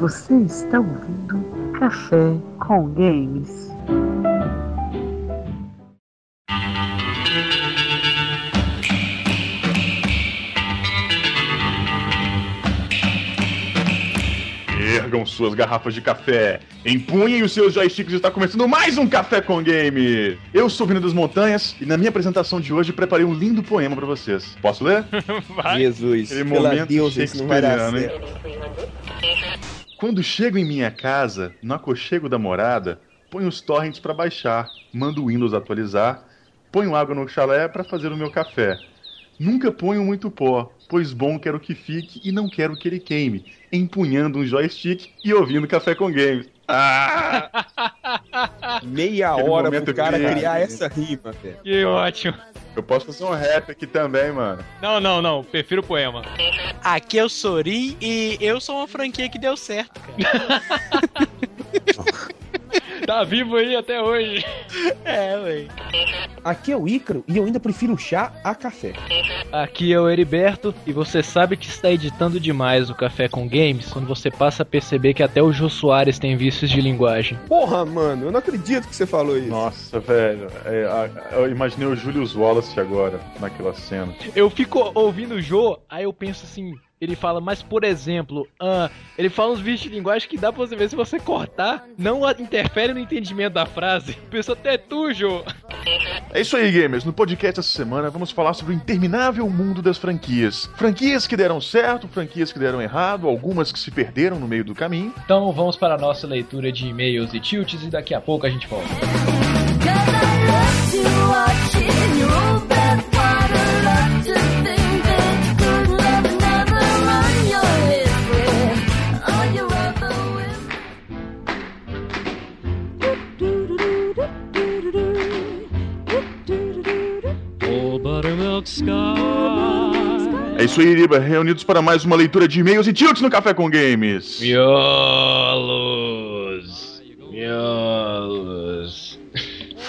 Você está ouvindo Café com Games. Ergam suas garrafas de café, empunhem os seus joysticks e está começando mais um Café com Game. Eu sou o Vino das Montanhas e na minha apresentação de hoje preparei um lindo poema para vocês. Posso ler? Vai. Jesus, Aquele pela momento Deus, isso não vai dar certo. Quando chego em minha casa, no aconchego da morada, ponho os torrents para baixar, mando o Windows atualizar, ponho água no chalé para fazer o meu café. Nunca ponho muito pó, pois bom quero que fique e não quero que ele queime, empunhando um joystick e ouvindo Café com Games. Ah! Meia Aquele hora pro cara criar essa rima, velho. Que ótimo. Eu posso fazer um rap aqui também, mano. Não, não, não. Prefiro o poema. Aqui é o Sorin e eu sou uma franquia que deu certo, cara. Tá vivo aí até hoje. É, véi. Aqui é o Ícaro e eu ainda prefiro chá a café. Aqui é o Heriberto e você sabe que está editando demais o Café com Games quando você passa a perceber que até o Jô Soares tem vícios de linguagem. Porra, mano, eu não acredito que você falou isso. Nossa, velho. é, a- eu imaginei o Julius Wallace agora, naquela cena. Eu fico ouvindo o Jô, aí eu penso assim, ele fala, mas por exemplo, ah, ele fala uns vícios de linguagem que dá pra você ver se você cortar, não a- interfere no entendimento da frase. Pensa até tu, Jô. É isso aí, gamers. No podcast essa semana vamos falar sobre o interminável mundo das franquias. Franquias que deram certo, franquias que deram errado, algumas que se perderam no meio do caminho. Então vamos para a nossa leitura de e-mails e tilts e daqui a pouco a gente volta. É isso aí, Iriba. Reunidos para mais uma leitura de e-mails e tilts no Café com Games. Miolos. Miolos.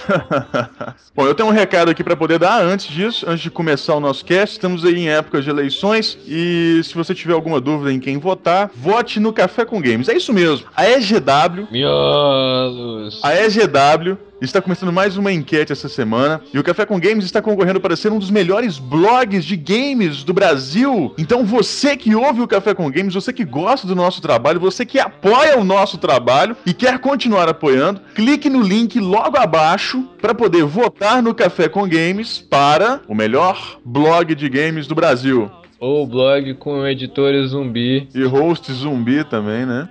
Bom, eu tenho um recado aqui para poder dar antes disso, antes de começar o nosso cast. Estamos aí em época de eleições e se você tiver alguma dúvida em quem votar, vote no Café com Games. É isso mesmo. A EGW Miolos. A EGW está começando mais uma enquete essa semana e o Café com Games está concorrendo para ser um dos melhores blogs de games do Brasil. Então você que ouve o Café com Games, você que gosta do nosso trabalho, você que apoia o nosso trabalho e quer continuar apoiando, clique no link logo abaixo para poder votar no Café com Games para o melhor blog de games do Brasil. Ou blog com editores zumbi. E host zumbi também, né?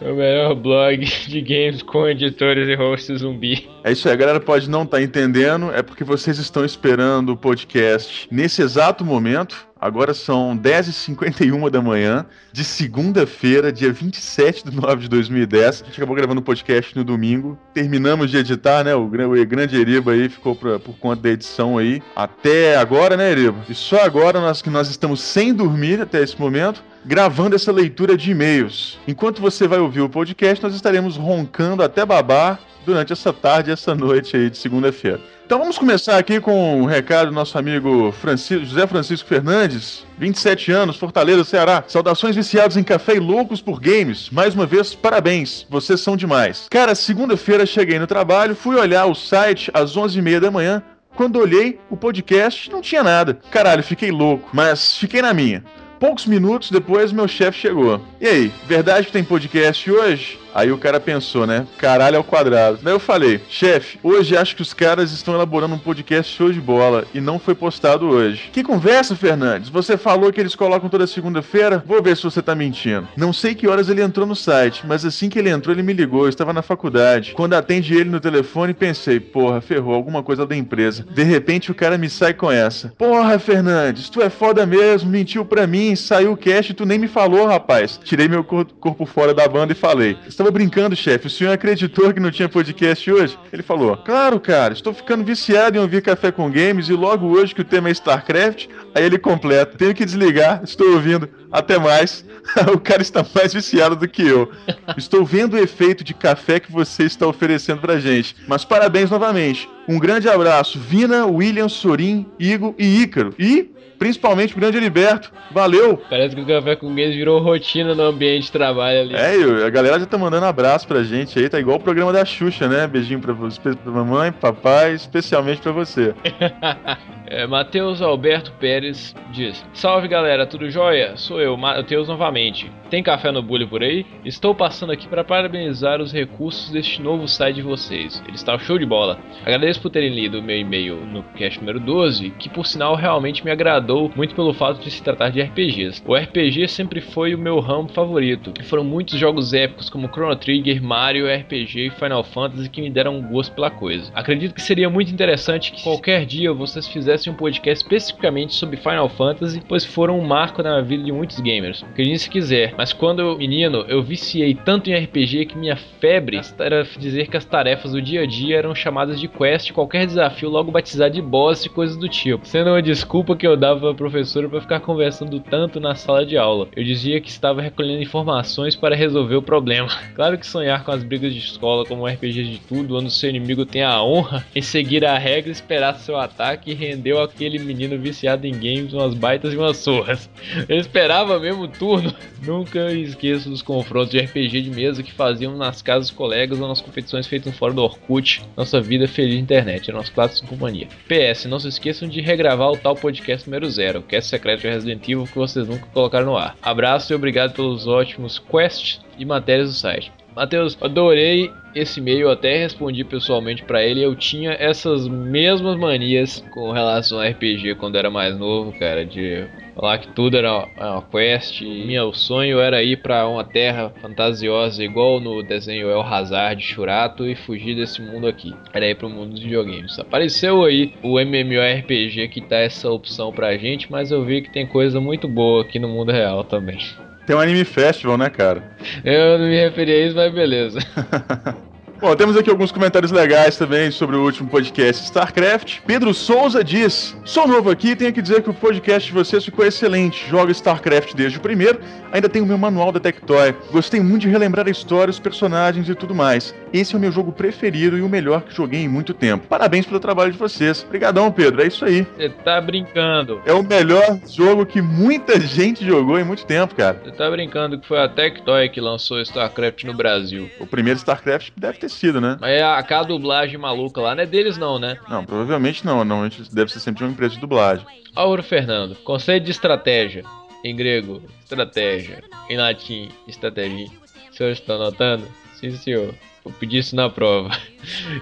É o melhor blog de games com editores e hosts zumbi. É isso aí, a galera pode não estar entendendo, é porque vocês estão esperando o podcast nesse exato momento. Agora são 10h51 da manhã, de segunda-feira, dia 27 de 9 de 2010. A gente acabou gravando o podcast no domingo. Terminamos de editar, né? O, o grande Eriba aí ficou pra- por conta da edição aí. Até agora, né, Eriba? E só agora nós, que nós estamos sem dormir até esse momento gravando essa leitura de e-mails. Enquanto você vai ouvir o podcast, nós estaremos roncando até babar durante essa tarde e essa noite aí de segunda-feira. Então vamos começar aqui com um recado do nosso amigo Francisco, José Francisco Fernandes, 27 anos, Fortaleza, Ceará. Saudações viciados em café e loucos por games. Mais uma vez, parabéns, vocês são demais. Cara, segunda-feira cheguei no trabalho, fui olhar o site às 11h30 da manhã. Quando olhei o podcast, não tinha nada. Caralho, fiquei louco, mas fiquei na minha. Poucos minutos depois, meu chefe chegou. E aí, verdade que tem podcast hoje? Aí o cara pensou, né? Caralho ao quadrado. Daí eu falei, chefe, hoje acho que os caras estão elaborando um podcast show de bola e não foi postado hoje. Que conversa, Fernandes? Você falou que eles colocam toda segunda-feira? Vou ver se você tá mentindo. Não sei que horas ele entrou no site, mas assim que ele entrou, ele me ligou. Eu estava na faculdade. Quando atendi ele no telefone, pensei, porra, ferrou, alguma coisa da empresa. De repente o cara me sai com essa. Porra, Fernandes, tu é foda mesmo, mentiu pra mim, saiu o cast e tu nem me falou, rapaz. Tirei meu cor- corpo fora da banda e falei. Estava brincando, chefe. O senhor acreditou que não tinha podcast hoje? Ele falou: Claro, cara, estou ficando viciado em ouvir café com games e logo hoje que o tema é StarCraft. Aí ele completa: Tenho que desligar, estou ouvindo. Até mais. o cara está mais viciado do que eu. Estou vendo o efeito de café que você está oferecendo pra gente. Mas parabéns novamente. Um grande abraço, Vina, William, Sorin, Igor e Ícaro. E principalmente o grande Heriberto. Valeu! Parece que o Café com Games virou rotina no ambiente de trabalho ali. É, a galera já tá mandando abraço pra gente aí, tá igual o programa da Xuxa, né? Beijinho pra, você, pra mamãe, papai, especialmente pra você. É, Matheus Alberto Pérez diz: Salve galera, tudo jóia? Sou eu, Matheus novamente. Tem café no bullying por aí? Estou passando aqui para parabenizar os recursos deste novo site de vocês. Ele está show de bola. Agradeço por terem lido o meu e-mail no cast número 12, que por sinal realmente me agradou muito pelo fato de se tratar de RPGs. O RPG sempre foi o meu ramo favorito, e foram muitos jogos épicos como Chrono Trigger, Mario, RPG e Final Fantasy que me deram um gosto pela coisa. Acredito que seria muito interessante que qualquer dia vocês fizessem fizesse um podcast especificamente sobre Final Fantasy, pois foram um marco na vida de muitos gamers. Acredite se quiser, mas quando eu, menino, eu viciei tanto em RPG que minha febre era dizer que as tarefas do dia a dia eram chamadas de quest, qualquer desafio logo batizado de boss e coisas do tipo, sendo uma desculpa que eu dava à professora para ficar conversando tanto na sala de aula. Eu dizia que estava recolhendo informações para resolver o problema. Claro que sonhar com as brigas de escola como um RPG de tudo, onde o seu inimigo tem a honra em seguir a regra, esperar seu ataque e render deu aquele menino viciado em games umas baitas e umas surras. Eu esperava mesmo turno. Nunca esqueço dos confrontos de RPG de mesa que faziam nas casas dos colegas ou nas competições feitas fora do Orkut. Nossa vida feliz internet, nosso clássicos em companhia. PS, não se esqueçam de regravar o tal podcast número 0, Cast Secreto de Resident Evil que vocês nunca colocaram no ar. Abraço e obrigado pelos ótimos quests e matérias do site. Matheus, adorei esse e-mail, até respondi pessoalmente para ele. Eu tinha essas mesmas manias com relação a RPG quando era mais novo, cara, de falar que tudo era uma quest. Meu sonho era ir para uma terra fantasiosa, igual no desenho El Hazard de Churato, e fugir desse mundo aqui. Era ir pro mundo dos videogames. Apareceu aí o MMORPG que tá essa opção pra gente, mas eu vi que tem coisa muito boa aqui no mundo real também. Tem um anime festival, né, cara? Eu não me referi a isso, mas beleza. Bom, temos aqui alguns comentários legais também sobre o último podcast StarCraft. Pedro Souza diz: Sou novo aqui e tenho que dizer que o podcast de vocês ficou excelente. Joga StarCraft desde o primeiro, ainda tenho o meu manual da Tectoy. Gostei muito de relembrar a história, os personagens e tudo mais. Esse é o meu jogo preferido e o melhor que joguei em muito tempo. Parabéns pelo trabalho de vocês. Obrigadão, Pedro. É isso aí. Você tá brincando. É o melhor jogo que muita gente jogou em muito tempo, cara. Você tá brincando que foi a Tectoy que lançou StarCraft no Brasil. O primeiro StarCraft deve ter sido, né? Mas é aquela dublagem maluca lá não é deles não, né? Não, provavelmente não. Normalmente deve ser sempre de uma empresa de dublagem. Auro Fernando, conceito de estratégia. Em grego, estratégia. Em latim, estratégia. O senhor está anotando? Sim, senhor. Vou pedir isso na prova.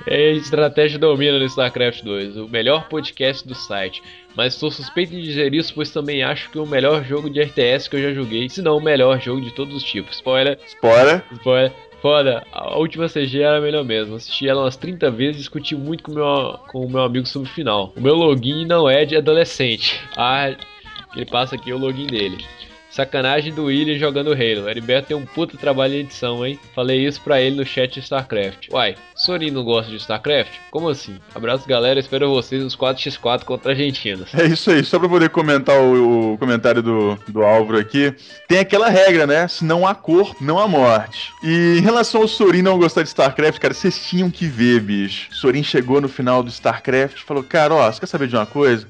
É estratégia domina no StarCraft 2, o melhor podcast do site. Mas estou suspeito de dizer isso, pois também acho que o melhor jogo de RTS que eu já joguei, se não o melhor jogo de todos os tipos. Spoiler. Spoiler. Spoiler. Foda, a última CG era melhor mesmo. Assisti ela umas 30 vezes e discuti muito com, meu, com o meu amigo sobre o final. O meu login não é de adolescente. Ah, ele passa aqui o login dele. Sacanagem do William jogando Halo. Heriberto tem um puta trabalho de edição, hein? Falei isso pra ele no chat de StarCraft. Uai, Sorin não gosta de StarCraft? Como assim? Abraço, galera. Espero vocês nos 4x4 contra argentinos. É isso aí. Só pra poder comentar o, o comentário do, do Álvaro aqui. Tem aquela regra, né? Se não há cor, não há morte. E em relação ao Sorin não gostar de StarCraft, cara, vocês tinham que ver, bicho. Sorin chegou no final do StarCraft e falou: Cara, ó, você quer saber de uma coisa?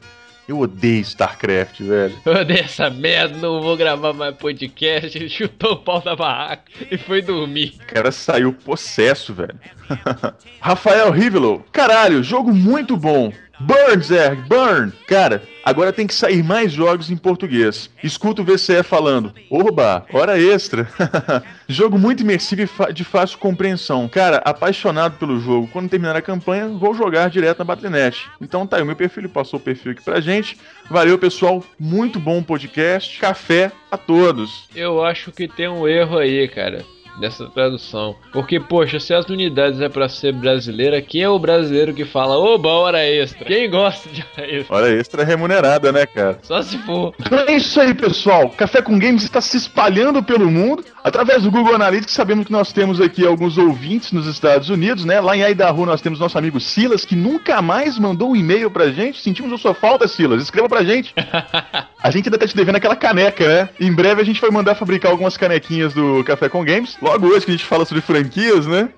Eu odeio StarCraft, velho. Eu odeio essa merda, não vou gravar mais podcast. Ele chutou o pau da barraca e foi dormir. O cara saiu possesso, velho. Rafael Rivelow. Caralho, jogo muito bom. Burn, Zerg, burn! Cara, agora tem que sair mais jogos em português. Escuta o VCE falando, oba, hora extra. jogo muito imersivo e de fácil compreensão. Cara, apaixonado pelo jogo. Quando terminar a campanha, vou jogar direto na Battle.net. Então tá aí, o meu perfil passou o perfil aqui pra gente. Valeu, pessoal. Muito bom podcast. Café a todos. Eu acho que tem um erro aí, cara dessa tradução. Porque, poxa, se as unidades é para ser brasileira, quem é o brasileiro que fala, oba, hora extra? Quem gosta de hora extra? Hora extra remunerada, né, cara? Só se for. Então é isso aí, pessoal. Café com Games está se espalhando pelo mundo. Através do Google Analytics, sabemos que nós temos aqui alguns ouvintes nos Estados Unidos, né? Lá em Idaho nós temos nosso amigo Silas, que nunca mais mandou um e-mail pra gente. Sentimos a sua falta, Silas. Escreva pra gente. a gente ainda tá te devendo aquela caneca, né? Em breve a gente vai mandar fabricar algumas canequinhas do Café com Games. Logo hoje que a gente fala sobre franquias, né?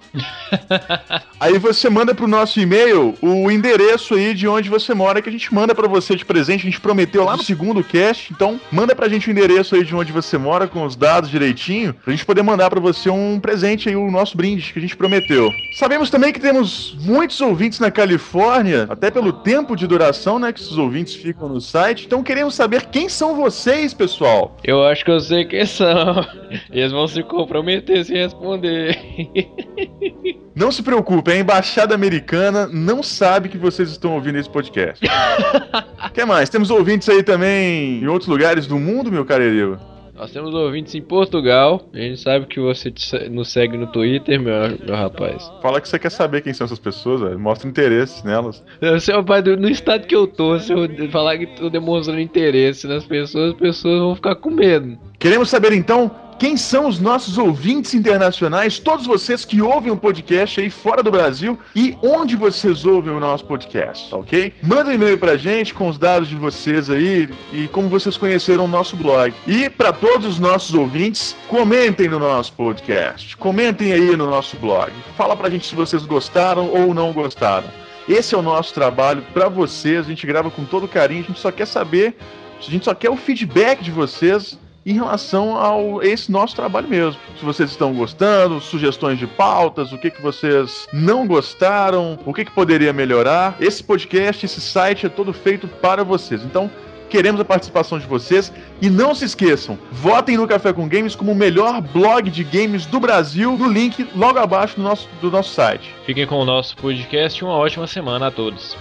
aí você manda pro nosso e-mail o endereço aí de onde você mora que a gente manda pra você de presente. A gente prometeu lá no segundo cast. Então, manda pra gente o endereço aí de onde você mora com os dados direitinho, pra gente poder mandar pra você um presente aí, o nosso brinde que a gente prometeu. Sabemos também que temos muitos ouvintes na Califórnia, até pelo tempo de duração, né, que esses ouvintes ficam no site. Então, queremos saber quem são vocês, pessoal. Eu acho que eu sei quem são. Eles vão se comprometer se responder. Não se preocupe, a embaixada americana não sabe que vocês estão ouvindo esse podcast. O que mais? Temos ouvintes aí também em outros lugares do mundo, meu caro Eriva? Nós temos ouvintes em Portugal. A gente sabe que você nos segue no Twitter, meu, meu rapaz. Fala que você quer saber quem são essas pessoas. Mostra interesse nelas. Se eu, pai, no estado que eu tô, se eu falar que tô demonstrando interesse nas pessoas, as pessoas vão ficar com medo. Queremos saber então quem são os nossos ouvintes internacionais, todos vocês que ouvem o podcast aí fora do Brasil e onde vocês ouvem o nosso podcast, tá ok? Manda um e-mail pra gente com os dados de vocês aí e como vocês conheceram o nosso blog. E para todos os nossos ouvintes, comentem no nosso podcast, comentem aí no nosso blog. Fala pra gente se vocês gostaram ou não gostaram. Esse é o nosso trabalho pra vocês, a gente grava com todo carinho, a gente só quer saber, a gente só quer o feedback de vocês em relação ao esse nosso trabalho mesmo. Se vocês estão gostando, sugestões de pautas, o que, que vocês não gostaram, o que, que poderia melhorar. Esse podcast, esse site é todo feito para vocês. Então, queremos a participação de vocês e não se esqueçam, votem no Café com Games como o melhor blog de games do Brasil no link logo abaixo do nosso, do nosso site. Fiquem com o nosso podcast e uma ótima semana a todos.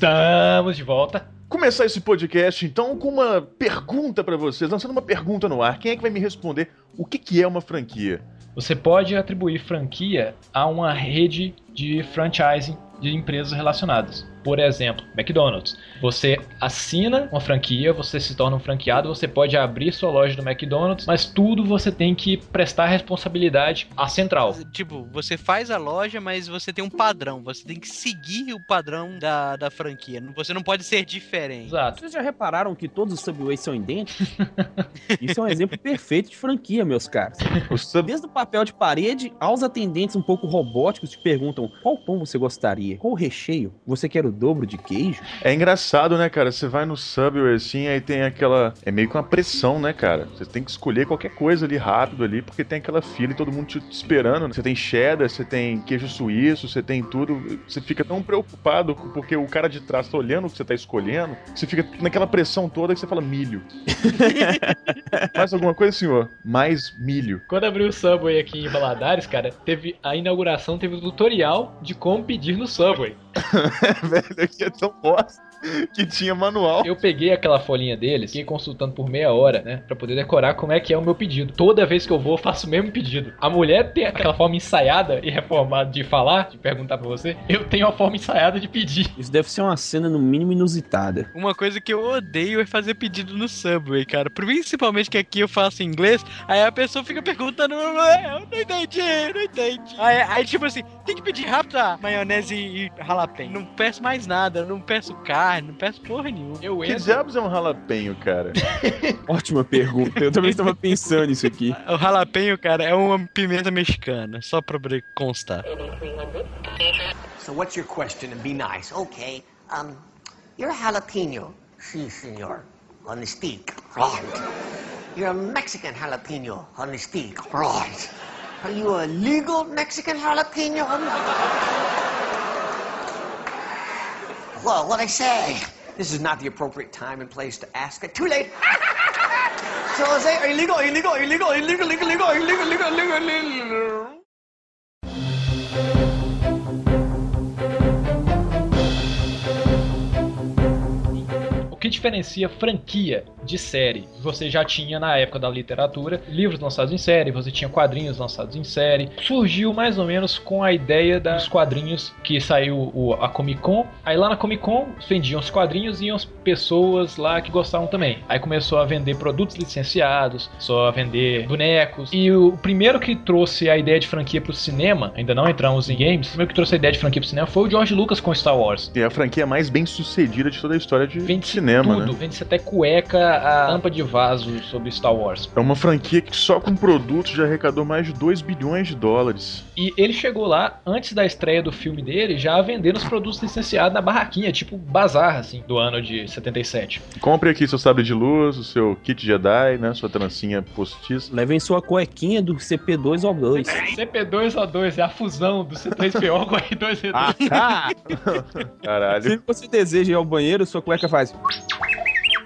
Estamos de volta. Começar esse podcast então com uma pergunta para vocês, lançando uma pergunta no ar. Quem é que vai me responder o que, que é uma franquia? Você pode atribuir franquia a uma rede de franchising de empresas relacionadas. Por exemplo, McDonald's. Você assina uma franquia, você se torna um franqueado, você pode abrir sua loja do McDonald's, mas tudo você tem que prestar responsabilidade à central. Tipo, você faz a loja, mas você tem um padrão. Você tem que seguir o padrão da, da franquia. Você não pode ser diferente. Exato. Vocês já repararam que todos os Subways são idênticos? Isso é um exemplo perfeito de franquia, meus caros. Sub... Desde o papel de parede aos atendentes um pouco robóticos que perguntam qual pão você gostaria, qual recheio, você quer o dobro de queijo? É engraçado, né, cara? Você vai no Subway assim, aí tem aquela. É meio que uma pressão, né, cara? Você tem que escolher qualquer coisa ali rápido ali, porque tem aquela fila e todo mundo te esperando. né? Você tem cheddar, você tem queijo suíço, você tem tudo. Você fica tão preocupado porque o cara de trás tá olhando o que você tá escolhendo, você fica naquela pressão toda que você fala milho. Mais alguma coisa, senhor? Mais milho. Quando abriu o Subway aqui em Valadares, cara, teve a inauguração, teve o tutorial de como pedir no Subway. Velho, aqui é tão bosta que tinha manual. Eu peguei aquela folhinha deles, fiquei consultando por meia hora, né? Pra poder decorar como é que é o meu pedido. Toda vez que eu vou, eu faço o mesmo pedido. A mulher tem aquela forma ensaiada e reformada de falar, de perguntar pra você. Eu tenho a forma ensaiada de pedir. Isso deve ser uma cena no mínimo inusitada. Uma coisa que eu odeio é fazer pedido no Subway, cara. Principalmente que aqui eu faço em inglês, aí a pessoa fica perguntando, eu não entendi, não entendi. Aí, aí, tipo assim, tem que pedir rápido a maionese e e jalapeno. Não peço mais nada, não peço carne, não peço porra nenhuma. Eu Que diabos é um jalapenho, cara? Ótima pergunta. Eu também estava pensando nisso aqui. O jalapeno, cara, é uma pimenta mexicana, só pra constar. So what's your question and be nice? Okay, um, you're a jalapeno. Si, senor. On the stick. Right. You're a Mexican jalapeno. On the stick. Right. Are you a legal Mexican jalapeno? Well, what I say? This is not the appropriate time and place to ask it. Too late. so I say illegal, illegal, illegal, illegal, illegal, illegal, illegal, illegal, illegal, diferencia franquia de série. Você já tinha na época da literatura livros lançados em série, você tinha quadrinhos lançados em série. Surgiu mais ou menos com a ideia dos quadrinhos que saiu o- a Comic Con. Aí lá na Comic Con vendiam os quadrinhos e iam as pessoas lá que gostavam também. Aí começou a vender produtos licenciados, só a vender bonecos. E o primeiro que trouxe a ideia de franquia pro cinema, ainda não entramos em games, o primeiro que trouxe a ideia de franquia pro cinema foi o George Lucas com Star Wars. É a franquia mais bem sucedida de toda a história de Vende cinema, tudo, né? vende-se até cueca, a tampa de vaso sobre Star Wars. É uma franquia que só com produtos já arrecadou mais de 2 bilhões de dólares. E ele chegou lá, antes da estreia do filme dele, já vendendo os produtos licenciados na barraquinha, tipo bazar, assim, do ano de 77. Compre aqui seu sabre de luz, o seu kit Jedi, né? Sua trancinha postiça. Levem sua cuequinha do CP2O2. CP2O2 é a fusão do C3PO com R2D2. Ah, Caralho. se você deseja ir ao banheiro, sua cueca faz.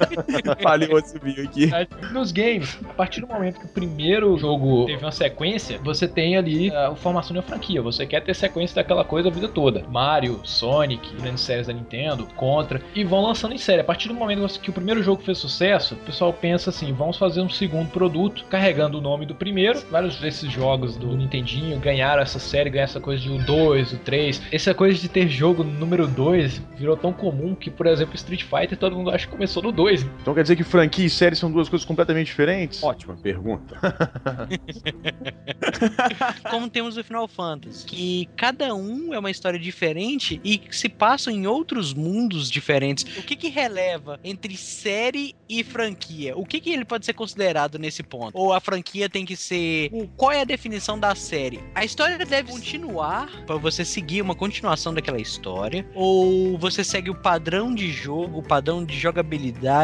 Falhou vídeo aqui. Nos games, a partir do momento que o primeiro jogo teve uma sequência, você tem ali a formação de uma franquia. Você quer ter sequência daquela coisa a vida toda. Mario, Sonic, grandes séries da Nintendo, Contra, e vão lançando em série. A partir do momento que o primeiro jogo fez sucesso, o pessoal pensa assim: vamos fazer um segundo produto, carregando o nome do primeiro. Vários desses jogos do Nintendinho ganharam essa série, ganharam essa coisa de o 2, o 3. Essa coisa de ter jogo número 2 virou tão comum que, por exemplo, Street Fighter todo mundo acha que começou no 2. Então quer dizer que franquia e série são duas coisas completamente diferentes? Ótima pergunta. Como temos o Final Fantasy, que cada um é uma história diferente e que se passam em outros mundos diferentes. O que que releva entre série e franquia? O que que ele pode ser considerado nesse ponto? Ou a franquia tem que ser... o- Qual é a definição da série? A história deve continuar para você seguir uma continuação daquela história? Ou você segue o padrão de jogo, o padrão de jogabilidade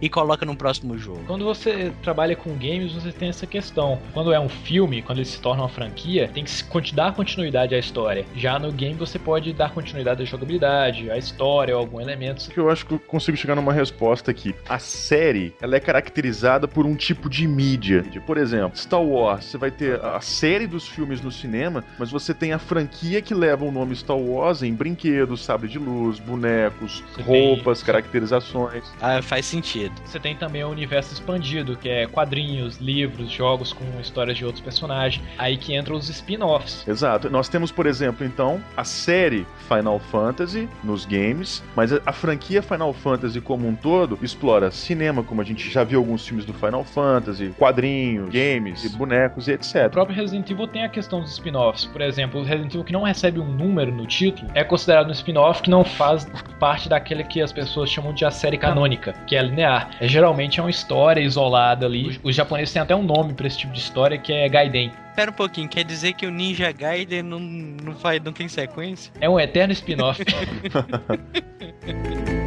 e coloca no próximo jogo? Quando você trabalha com games, você tem essa questão. Quando é um filme, quando ele se torna uma franquia, tem que dar continuidade à história. Já no game, você pode dar continuidade à jogabilidade, à história, ou algum elemento. que eu acho que eu consigo chegar numa resposta aqui. A série, ela é caracterizada por um tipo de mídia. Por exemplo, Star Wars, você vai ter a série dos filmes no cinema, mas você tem a franquia que leva o nome Star Wars em brinquedos, sabre de luz, bonecos, Você roupas, caracterizações. Ah, faz sentido. Você tem também o universo expandido, que é quadrinhos, livros, jogos com histórias de outros personagens. Aí que entram os spin-offs. Exato. Nós temos, por exemplo, então, a série Final Fantasy nos games, mas a, franquia Final Fantasy como um todo explora cinema, como a gente já viu alguns filmes do Final Fantasy, quadrinhos, games, e bonecos e O etc. próprio Resident Evil tem a questão dos spin-offs. Por exemplo, o Resident Evil que não recebe um número no título é considerado um spin-off que não faz parte daquela que as pessoas chamam de a série canônica, que é linear. É, geralmente é uma história isolada ali. Os, japoneses têm até um nome pra esse tipo de história que é Gaiden. Pera um pouquinho, quer dizer que o Ninja Gaiden não, não, faz, não tem sequência? É um eterno spin-off.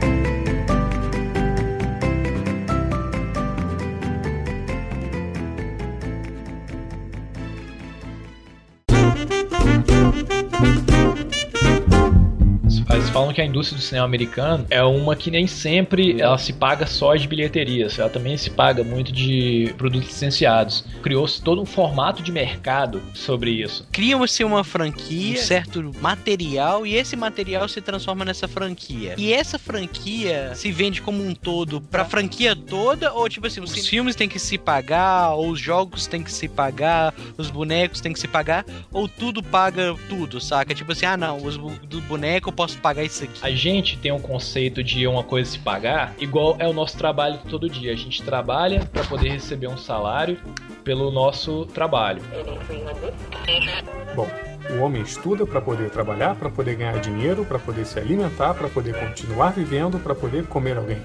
Eles falam que a indústria do cinema americano é uma que nem sempre ela se paga só de bilheterias, ela também se paga muito de produtos licenciados. Criou-se todo um formato de mercado sobre isso. Cria-se uma franquia, um certo material, e esse material se transforma nessa franquia. E essa franquia se vende como um todo pra franquia toda, ou tipo assim, os filmes têm que se pagar, ou os jogos têm que se pagar, os bonecos têm que se pagar, ou tudo paga tudo, saca? Tipo assim, ah não, os do boneco eu posso pagar isso aqui. A gente tem um conceito de uma coisa se pagar, igual é o nosso trabalho todo dia. A gente trabalha para poder receber um salário pelo nosso trabalho. Bom, o homem estuda para poder trabalhar, para poder ganhar dinheiro, para poder se alimentar, para poder continuar vivendo, para poder comer alguém.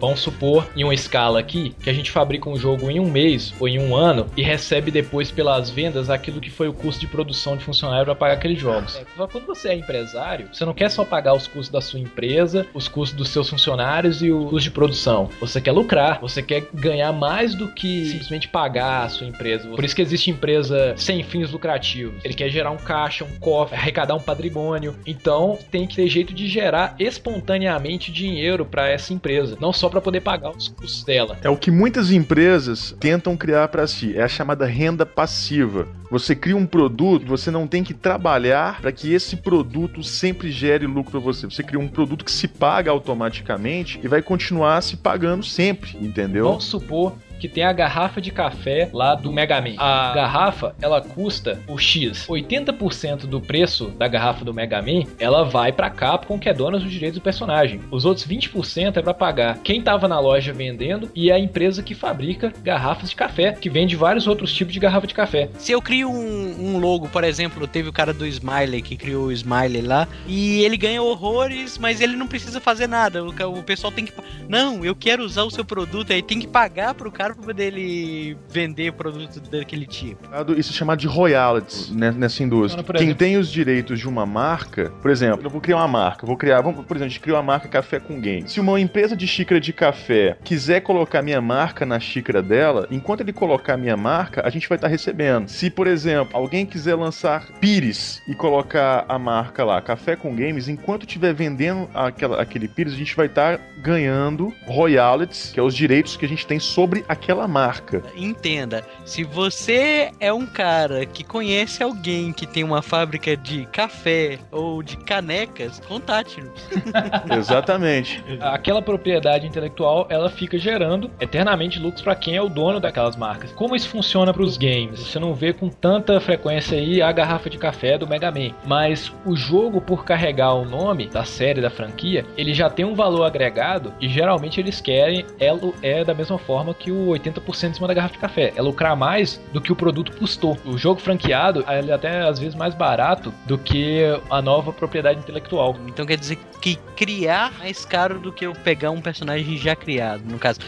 Vamos supor, em uma escala aqui, que a gente fabrica um jogo em um mês ou em um ano e recebe depois pelas vendas aquilo que foi o custo de produção de funcionário para pagar aqueles jogos. É, Quando você é empresário, você não quer só pagar os custos da sua empresa, os custos dos seus funcionários e o custo de produção. Você quer lucrar, você quer ganhar mais do que simplesmente pagar a sua empresa. Por isso que existe empresa sem fins lucrativos. Ele quer gerar um caixa, um cofre, arrecadar um patrimônio. Então tem que ter jeito de gerar espontaneamente dinheiro para essa empresa. Não só só pra poder pagar os custos dela. É o que muitas empresas tentam criar para si, é a chamada renda passiva. Você cria um produto, você não tem que trabalhar para que esse produto sempre gere lucro para você. Você cria um produto que se paga automaticamente e vai continuar se pagando sempre, entendeu? Vamos supor que tem a garrafa de café lá do Mega Man. A garrafa, ela custa o X. 80% do preço da garrafa do Mega Man, ela vai pra Capcom, que é dona dos direitos do personagem. Os outros 20% é para pagar quem tava na loja vendendo e a empresa que fabrica garrafas de café, que vende vários outros tipos de garrafa de café. Se eu crio um, um logo, por exemplo, teve o cara do Smiley que criou o Smiley lá, e ele ganha horrores, mas ele não precisa fazer nada. O, o pessoal tem que. Não, eu quero usar o seu produto, aí tem que pagar pro cara pra poder ele vender produto daquele tipo. Isso é chamado de royalties né, nessa indústria. Então, Quem exemplo- tem os direitos de uma marca, por exemplo, eu vou criar uma marca, vou criar, vamos, por exemplo, a gente criou a marca Café com Game. Se uma empresa de xícara de café quiser colocar minha marca na xícara dela, enquanto ele colocar minha marca, a gente vai estar recebendo. Se, por exemplo, alguém quiser lançar pires e colocar a marca lá, Café com Games, enquanto estiver vendendo aquela, aquele pires, a gente vai estar ganhando royalties, que é os direitos que a gente tem sobre aquela marca. Entenda, se você é um cara que conhece alguém que tem uma fábrica de café ou de canecas, contate-nos. Exatamente. Aquela propriedade intelectual, ela fica gerando eternamente lucros pra quem é o dono daquelas marcas. Como isso funciona pros games? Você não vê com tanta frequência aí a garrafa de café do Mega Man, mas o jogo por carregar o nome da série da franquia, ele já tem um valor agregado e geralmente eles querem lu- é da mesma forma que o 80% em cima da garrafa de café. É lucrar mais do que o produto custou. O jogo franqueado é até às vezes mais barato do que a nova propriedade intelectual. Então quer dizer que criar é mais caro do que eu pegar um personagem já criado, no caso.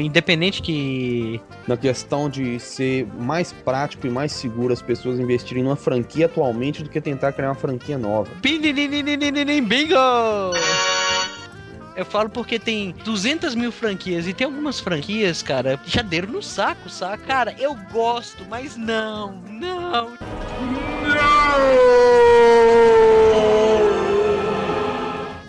Independente que. Na questão de ser mais prático e mais seguro as pessoas investirem numa franquia atualmente do que tentar criar uma franquia nova. Bingo! Eu falo porque tem 200 mil franquias e tem algumas franquias, cara, já deram no saco, saca? Cara, eu gosto, mas não, não.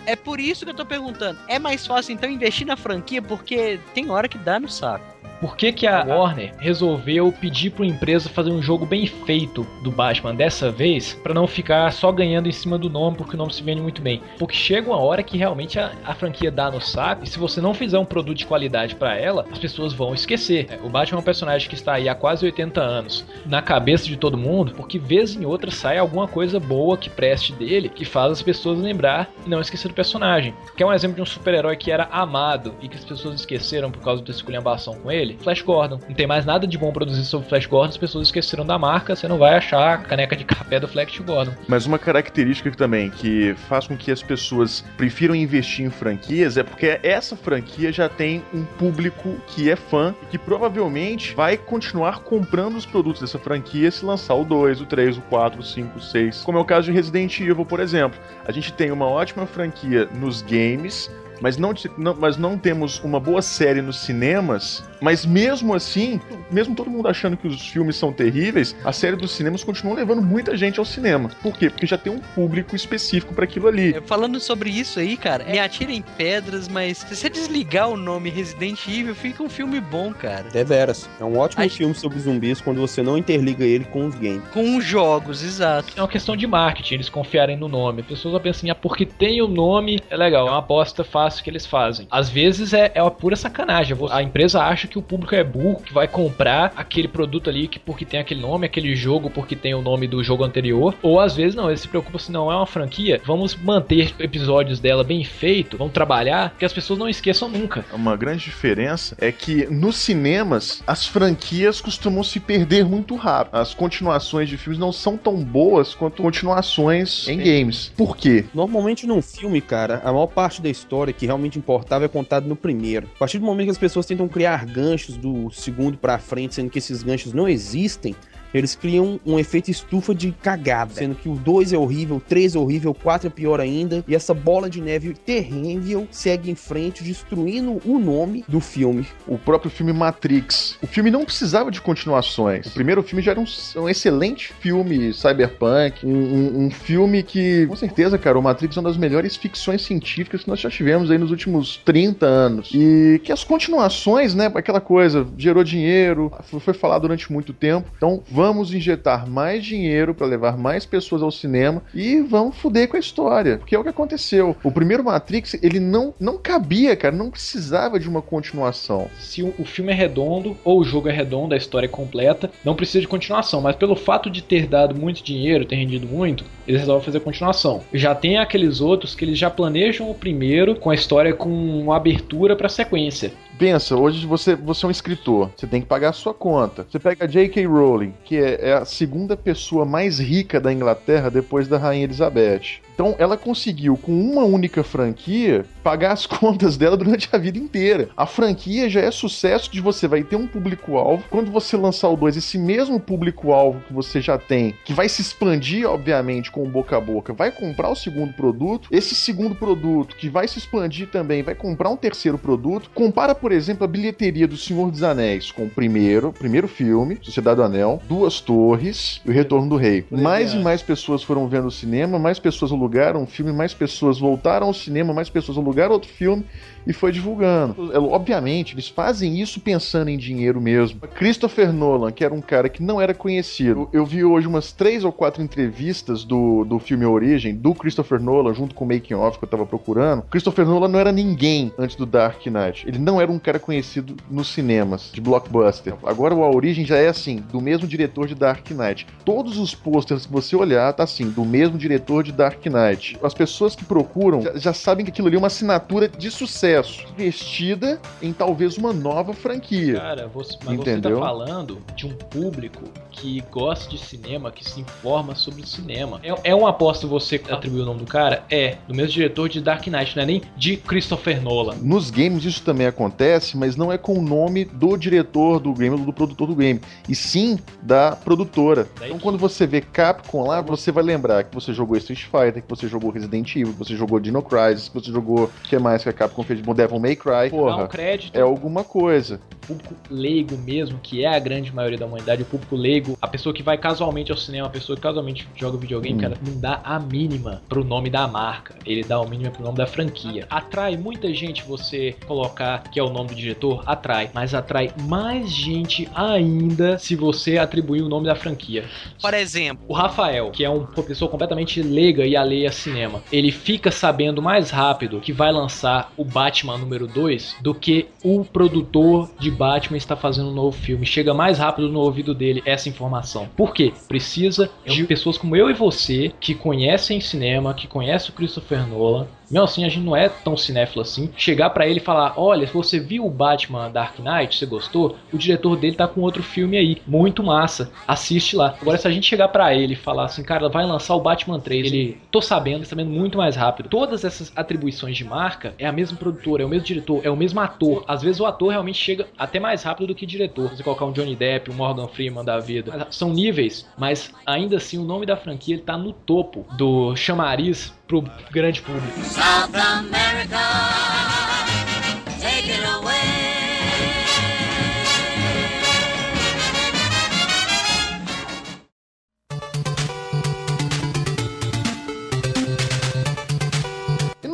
É por isso que eu tô perguntando. É mais fácil então investir na franquia porque tem hora que dá no saco. Por que, que a Warner resolveu pedir para uma empresa fazer um jogo bem feito do Batman dessa vez, para não ficar só ganhando em cima do nome, porque o nome se vende muito bem? Porque chega uma hora que realmente a, a franquia dá no saco, e se você não fizer um produto de qualidade para ela, as pessoas vão esquecer. É, O Batman é um personagem que está aí há quase 80 anos na cabeça de todo mundo, porque vez em outra sai alguma coisa boa que preste dele, que faz as pessoas lembrar e não esquecer do personagem. Quer um exemplo de um super-herói que era amado e que as pessoas esqueceram por causa da esculhambação com ele? Flash Gordon. Não tem mais nada de bom produzido sobre Flash Gordon, as pessoas esqueceram da marca, você não vai achar a caneca de café do Flash Gordon. Mas uma característica que também que faz com que as pessoas prefiram investir em franquias é porque essa franquia já tem um público que é fã e que provavelmente vai continuar comprando os produtos dessa franquia se lançar o 2, o 3, o 4, o 5, o 6. Como é o caso de Resident Evil, por exemplo. A gente tem uma ótima franquia nos games, mas não, não- mas não temos uma boa série nos cinemas. Mas mesmo assim, mesmo todo mundo achando que os filmes são terríveis, a série dos cinemas continua levando muita gente ao cinema. Por quê? Porque já tem um público específico para aquilo ali. É, Falando sobre isso aí, cara, me atirem pedras, mas se você desligar o nome Resident Evil, fica um filme bom, cara. Deveras. É um ótimo filme sobre zumbis quando você não interliga ele com os games. Com os jogos, exato. É uma questão de marketing, eles confiarem no nome. As pessoas vão pensar assim, ah, porque tem o nome, é legal, é uma aposta fácil que eles fazem. Às vezes é, é uma pura sacanagem. A empresa acha que o público é burro, que vai comprar aquele produto ali que porque tem aquele nome, aquele jogo porque tem o nome do jogo anterior. Ou às vezes não, eles se preocupam se não é uma franquia, vamos manter episódios dela bem feito, vamos trabalhar, que as pessoas não esqueçam nunca. Uma grande diferença é que nos cinemas as franquias costumam se perder muito rápido. As continuações de filmes não são tão boas quanto continuações em games. Por quê? Normalmente num filme, cara, a maior parte da história que realmente importava é contada no primeiro. A partir do momento que as pessoas tentam criar ganchos do segundo pra frente, sendo que esses ganchos não existem, Eles criam um efeito estufa de cagada, sendo que o 2 é horrível, o 3 é horrível, o 4 é pior ainda, e essa bola de neve terrível segue em frente, destruindo o nome do filme. O próprio filme Matrix. O filme não precisava de continuações. O primeiro filme já era um, um excelente filme cyberpunk, um, um- um filme que, com certeza, cara, o Matrix é uma das melhores ficções científicas que nós já tivemos aí nos últimos 30 anos. E que as continuações, né, aquela coisa, gerou dinheiro, foi falado durante muito tempo. Então, vamos injetar mais dinheiro para levar mais pessoas ao cinema e vamos fuder com a história, porque é o que aconteceu. O primeiro Matrix, ele não não cabia, cara, não precisava de uma continuação. Se o filme é redondo ou o jogo é redondo, a história é completa, não precisa de continuação. Mas pelo fato de ter dado muito dinheiro, ter rendido muito, eles resolvem fazer continuação. Já tem aqueles outros que eles já planejam o primeiro com a história com uma abertura pra sequência. Pensa, hoje você, você é um escritor, você tem que pagar a sua conta. Você pega a J.K. Rowling, que é, é a segunda pessoa mais rica da Inglaterra depois da Rainha Elizabeth. Então ela conseguiu, com uma única franquia, pagar as contas dela durante a vida inteira. A franquia já é sucesso de você vai ter um público-alvo. Quando você lançar o 2, esse mesmo público-alvo que você já tem, que vai se expandir, obviamente, com o boca a boca, vai comprar o segundo produto. Esse segundo produto, que vai se expandir também, vai comprar um terceiro produto. Compara, por exemplo, a bilheteria do Senhor dos Anéis com o primeiro, primeiro filme, Sociedade do Anel, Duas Torres e O Retorno do Rei. Mais e mais pessoas foram vendo o cinema, mais pessoas alugaram o filme, mais pessoas voltaram ao cinema, mais pessoas alugaram outro filme e foi divulgando. É, Obviamente, eles fazem isso pensando em dinheiro mesmo. Christopher Nolan, que era um cara que não era conhecido, eu vi hoje umas três ou quatro entrevistas do, do filme Origem, do Christopher Nolan, junto com o Making Off que eu tava procurando. Christopher Nolan não era ninguém antes do Dark Knight. Ele não era um cara conhecido nos cinemas, de blockbuster. Agora o A Origem já é assim, do mesmo diretor de Dark Knight. Todos os posters que você olhar, tá assim, do mesmo diretor de Dark Knight. As pessoas que procuram já, já sabem que aquilo ali é uma assinatura de sucesso, vestida em talvez uma nova franquia. Cara, você, mas Entendeu? você tá falando de um público que gosta de cinema, que se informa sobre cinema. É, é uma aposta você atribuir o nome do cara? É, do mesmo diretor de Dark Knight, não é nem de Christopher Nolan. Nos games isso também acontece, mas não é com o nome do diretor do game ou do produtor do game, e sim da produtora. Então quando você vê Capcom lá, você vai lembrar que você jogou Street Fighter, que você jogou Resident Evil, que você jogou Dino Crisis, que você jogou o que mais que a Capcom fez de Devil May Cry. Porra, um crédito. é alguma coisa. O público leigo mesmo, que é a grande maioria da humanidade, o público leigo, a pessoa que vai casualmente ao cinema, a pessoa que casualmente joga videogame, Hum. cara, não dá a mínima pro nome da marca. Ele dá o mínimo pro nome da franquia. Atrai muita gente você colocar que é o nome do diretor? Atrai. Mas atrai mais gente ainda se você atribuir o nome da franquia. Por exemplo, O Rafael, que é uma pessoa completamente leiga e alheia a cinema, ele fica sabendo mais rápido que vai lançar o Batman número 2 do que o produtor de Batman está fazendo um novo filme. Chega mais rápido no ouvido dele essa informação. Por quê? Precisa de pessoas como eu e você que conhecem cinema, que conhecem o Christopher Nolan. Mesmo assim, a gente não é tão cinéfilo assim. Chegar pra ele e falar: Olha, você viu o Batman Dark Knight, você gostou? O diretor dele tá com outro filme aí, muito massa. Assiste lá. Agora, se a gente chegar pra ele e falar assim, cara, vai lançar o Batman 3, ele, tô sabendo, tá sabendo muito mais rápido. Todas essas atribuições de marca é a mesma produtora, é o mesmo diretor, é o mesmo ator. Às vezes o ator realmente chega até mais rápido do que o diretor. Você colocar um Johnny Depp, um Morgan Freeman da vida, são níveis, mas ainda assim o nome da franquia ele tá no topo do chamariz pro grande público. South America,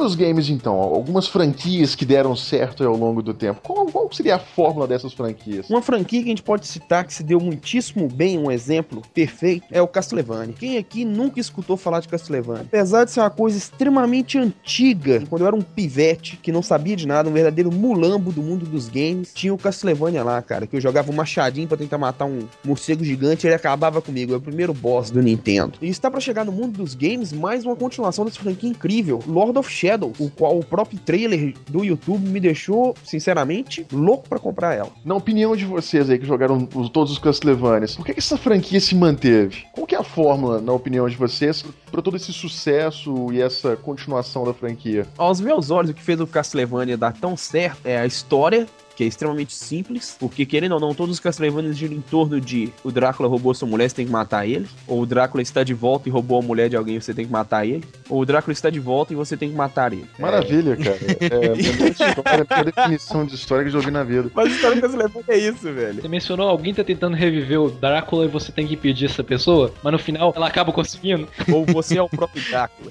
nos games, então, algumas franquias que deram certo ao longo do tempo. Qual, qual seria a fórmula dessas franquias? Uma franquia que a gente pode citar que se deu muitíssimo bem, um exemplo perfeito, é o Castlevania. Quem aqui nunca escutou falar de Castlevania? Apesar de ser uma coisa extremamente antiga, quando eu era um pivete que não sabia de nada, um verdadeiro mulambo do mundo dos games, tinha o Castlevania lá, cara, que eu jogava um machadinho pra tentar matar um morcego gigante e ele acabava comigo. É o primeiro boss do Nintendo. E está pra chegar no mundo dos games mais uma continuação dessa franquia incrível, Lord of Shadows, o qual o próprio trailer do YouTube me deixou, sinceramente, louco pra comprar ela. Na opinião de vocês aí que jogaram os- todos os Castlevanias, por que, que essa franquia se manteve? Qual que é a fórmula, na opinião de vocês, para todo esse sucesso e essa continuação da franquia? Aos meus olhos, o que fez o Castlevania dar tão certo é a história, que é extremamente simples, porque querendo ou não, todos os Castlevania giram em torno de o Drácula roubou sua mulher, você tem que matar ele, ou o Drácula está de volta e roubou a mulher de alguém, você tem que matar ele, ou o Drácula está de volta e você tem que matar ele. Maravilha, cara. É a melhor história, a definição de história que eu já ouvi na vida. Mas a história do Castlevania é isso, velho. Você mencionou alguém tá tentando reviver o Drácula e você tem que impedir essa pessoa, mas no final ela acaba conseguindo. Ou você é o próprio Drácula.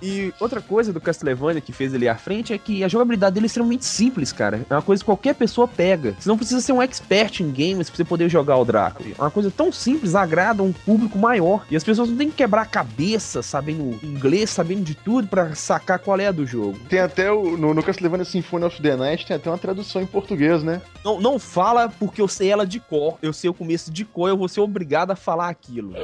e outra coisa do Castlevania que fez ele à frente é que a jogabilidade dele é extremamente simples, cara. É uma coisa que qualquer pessoa pega. Você não precisa ser um expert em games pra você poder jogar o Drácula. É uma coisa tão simples, agrada um público maior. E as pessoas não têm que quebrar a cabeça sabendo inglês, sabendo de tudo pra sacar qual é a do jogo. Tem até o, no, no Castlevania Symphony of the Night, tem até uma tradução em português, né? Não, não fala porque eu sei ela de cor. Eu sei o começo de cor, eu vou ser obrigado a falar aquilo.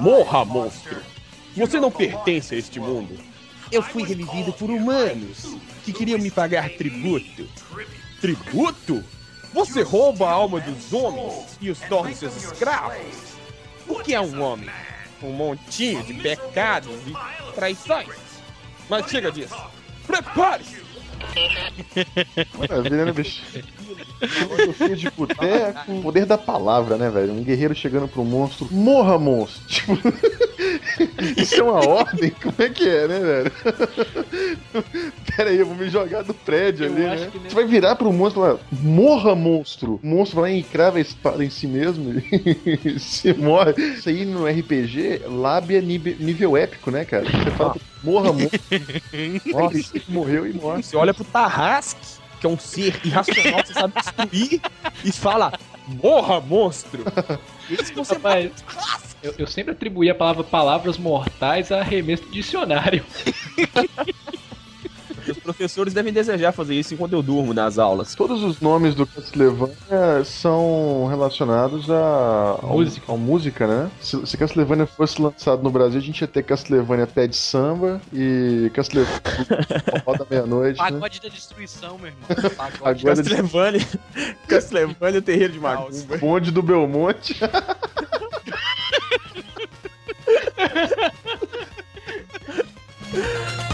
Morra, monstro! Você não pertence a este mundo. Eu fui revivido por humanos que queriam me pagar tributo. Tributo? Você rouba a alma dos homens e os torna seus escravos? O que é um homem? Um montinho de pecados e traições. Mas chega disso. Prepare-se! Maravilha, né, bicho? Filosofia de boteco. Poder da palavra, né, velho? Um guerreiro chegando pro monstro. Morra, monstro! Tipo. Isso é uma ordem? Como é que é, né, velho? Pera aí, eu vou me jogar do prédio Eu ali, né? Você vai virar pro monstro lá, morra, monstro! O monstro vai lá e crava a espada em si mesmo e se morre. Isso aí no RPG, lábia nível, épico, né, cara? Você fala, morra, monstro. Nossa, ele morreu e morre. Você olha pro Tarrasque, que é um ser irracional que você sabe destruir, e fala: Morra, monstro! Esse você Rapaz, eu, eu sempre atribuí a palavra palavras mortais a arremesso do dicionário. Professores devem desejar fazer isso enquanto eu durmo nas aulas. Todos os nomes do Castlevania são relacionados a Música. Ao, música, né? Se, se Castlevania fosse lançado no Brasil, a gente ia ter Castlevania Pé de Samba e Castlevania Roda Meia-Noite, né? Pagode da destruição, meu irmão. Pagode Castlevania, Castlevania Terreiro de Macumba. Bonde do Belmonte.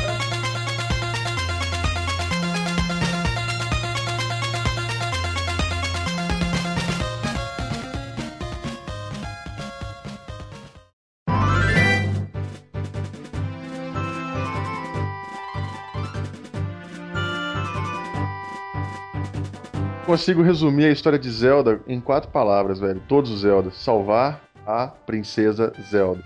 Consigo resumir a história de Zelda em quatro palavras, velho. Todos os Zeldas. Salvar a princesa Zelda.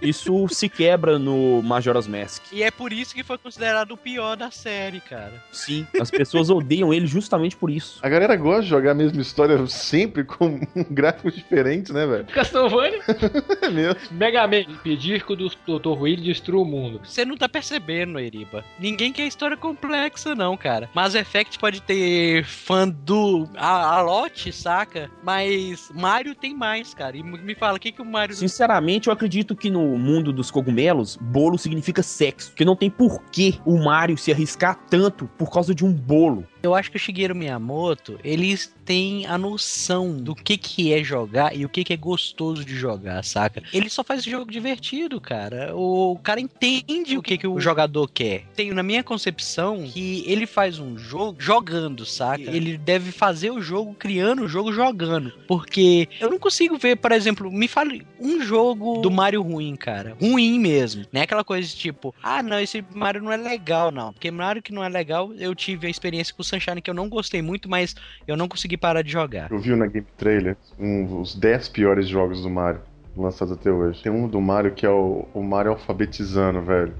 Isso se quebra no Majora's Mask. E é por isso que foi considerado o pior da série, cara. Sim, as pessoas odeiam ele justamente por isso. A galera gosta de jogar a mesma história sempre com gráficos diferentes, né, velho? Castlevania, É mesmo. Mega Man, impedir que o Dr. Will destrua o mundo. Você não tá percebendo, Eriba. Ninguém quer história complexa, não, cara. Mass Effect pode ter fã do. A, a lote, saca? Mas Mario tem mais, cara. E me fala, o que, que o Mario. Sinceramente, eu acredito que no mundo dos cogumelos, bolo significa sexo. Que não tem porquê o Mario se arriscar tanto por causa de um bolo. Eu acho que o Shigeru Miyamoto, eles têm a noção do que que é jogar e o que que é gostoso de jogar, saca? Ele só faz jogo divertido, cara. O cara entende o que que o jogador quer. Tenho na minha concepção que ele faz um jogo jogando, saca? Ele deve fazer o jogo criando o jogo jogando, porque eu não consigo ver, por exemplo, me fale um jogo do Mario ruim, cara. Ruim mesmo. Não é aquela coisa tipo, ah, não, esse Mario não é legal, não. Porque Mario que não é legal, eu tive a experiência com o Sunshine que eu não gostei muito, mas eu não consegui parar de jogar. Eu vi na Game Trailer um, os 10 piores jogos do Mario lançados até hoje. Tem um do Mario que é o, o Mario alfabetizando, velho.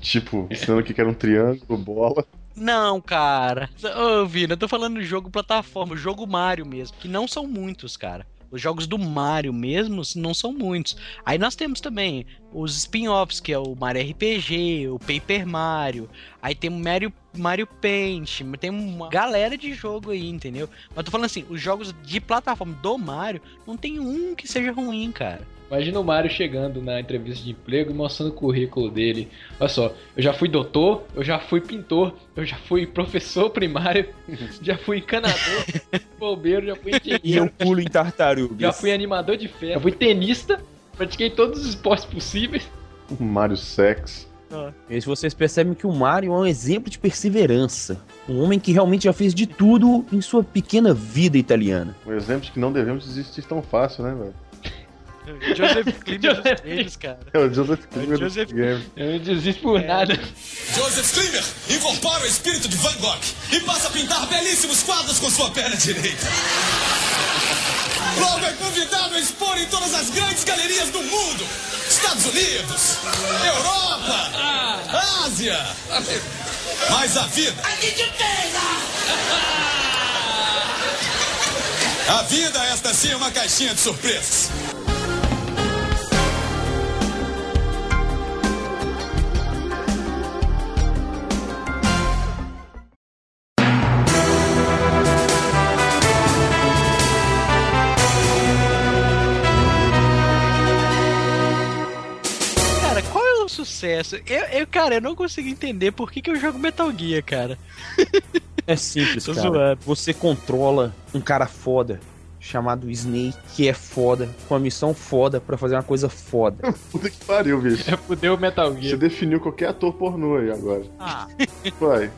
Tipo, ensinando que era um triângulo, bola. Não, cara. Ô, Vina, eu tô falando de jogo plataforma, jogo Mario mesmo, que não são muitos, cara. Os jogos do Mario mesmo não são muitos. Aí nós temos também os spin-offs, que é o Mario RPG, o Paper Mario. Aí tem o Mario, Mario Paint. Tem uma galera de jogo aí, entendeu? Mas tô falando assim, os jogos de plataforma do Mario, não tem um que seja ruim, cara. Imagina o Mario chegando na entrevista de emprego e mostrando o currículo dele. Olha só, eu já fui doutor, eu já fui pintor, eu já fui professor primário, já fui encanador, bombeiro, já fui E eu engenheiro, pulo em tartarugas. já fui animador de festa, já fui tenista, pratiquei todos os esportes possíveis. O Mario Sex. E se vocês percebem que o Mario é um exemplo de perseverança. Um homem que realmente já fez de tudo em sua pequena vida italiana. Um exemplo de que não devemos desistir tão fácil, né, velho? Joseph Klimer dos games, cara. É o Joseph Klimer do Joseph- game. Eu não desisto por nada. Joseph Klimer incorpora o espírito de Van Gogh e passa a pintar belíssimos quadros com sua perna direita. Logo é convidado a expor em todas as grandes galerias do mundo. Estados Unidos, Europa, Ásia. Mas a vida... A vida, esta sim, é uma caixinha de surpresas. É? Eu, eu, cara, eu não consigo entender por que, que eu jogo Metal Gear, cara. É simples, cara. zoando. Você controla um cara foda chamado Snake, que é foda, com uma missão foda pra fazer uma coisa foda. Puta que pariu, bicho. É fudeu o Metal Você Gear. definiu qualquer ator pornô aí agora. Ah, Vai.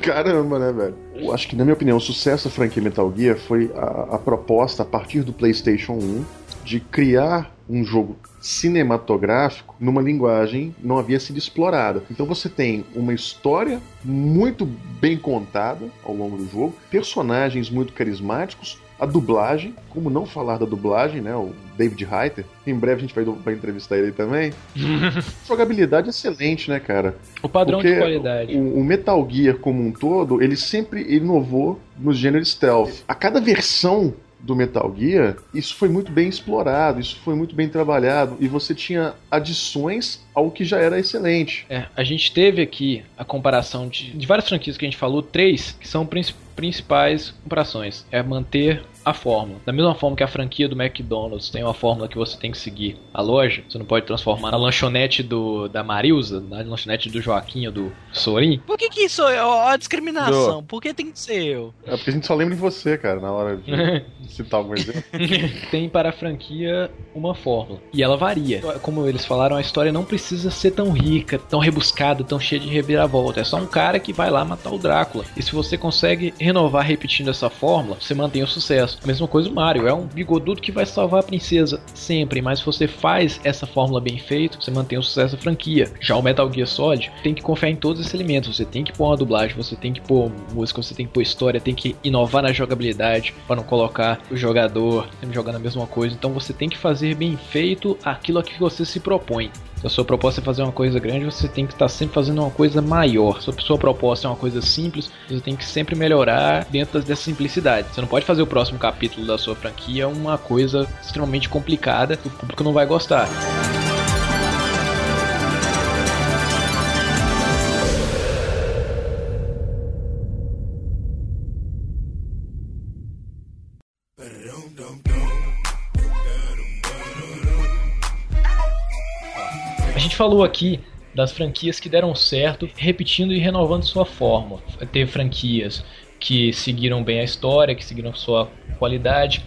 Caramba, né, velho? Eu acho que, na minha opinião, o sucesso da franquia Metal Gear foi a, a proposta, a partir do PlayStation 1, de criar um jogo cinematográfico numa linguagem não havia sido explorada. Então você tem uma história muito bem contada ao longo do jogo, personagens muito carismáticos, a dublagem, como não falar da dublagem, né? O David Hayter. Em breve a gente vai, vai entrevistar ele também. Jogabilidade excelente, né, cara? O padrão Porque de qualidade. O, o Metal Gear como um todo, ele sempre inovou no gênero stealth. A cada versão do Metal Gear, isso foi muito bem explorado, isso foi muito bem trabalhado e você tinha adições ao que já era excelente. É, a gente teve aqui a comparação de, de várias franquias que a gente falou, três que são princi- principais comparações. É manter a fórmula. Da mesma forma que a franquia do McDonald's tem uma fórmula que você tem que seguir a loja, você não pode transformar na lanchonete do, da Marilza, na lanchonete do Joaquim ou do Sorin. por que que isso é ó, a discriminação? Por que tem que ser eu? É porque a gente só lembra de você, cara, na hora de citar algum exemplo. tem para a franquia uma fórmula. E ela varia. Como eles falaram, a história não precisa ser tão rica, tão rebuscada, tão cheia de reviravolta. É só um cara que vai lá matar o Drácula. E se você consegue renovar repetindo essa fórmula, você mantém o sucesso. A mesma coisa o Mario. É um bigodudo que vai salvar a princesa sempre. Mas se você faz essa fórmula bem feita, você mantém o sucesso da franquia. Já o Metal Gear Solid tem que confiar em todos esses elementos. Você tem que pôr uma dublagem, você tem que pôr música, você tem que pôr história, tem que inovar na jogabilidade para não colocar o jogador sempre jogando a mesma coisa. Então você tem que fazer bem feito aquilo a que você se propõe. Se a sua proposta é fazer uma coisa grande, você tem que estar sempre fazendo uma coisa maior. Se a sua proposta é uma coisa simples, você tem que sempre melhorar dentro dessa simplicidade. Você não pode fazer o próximo capítulo da sua franquia uma coisa extremamente complicada que o público não vai gostar. Gente falou aqui das franquias que deram certo, repetindo e renovando sua fórmula. Teve franquias que seguiram bem a história, que seguiram sua qualidade,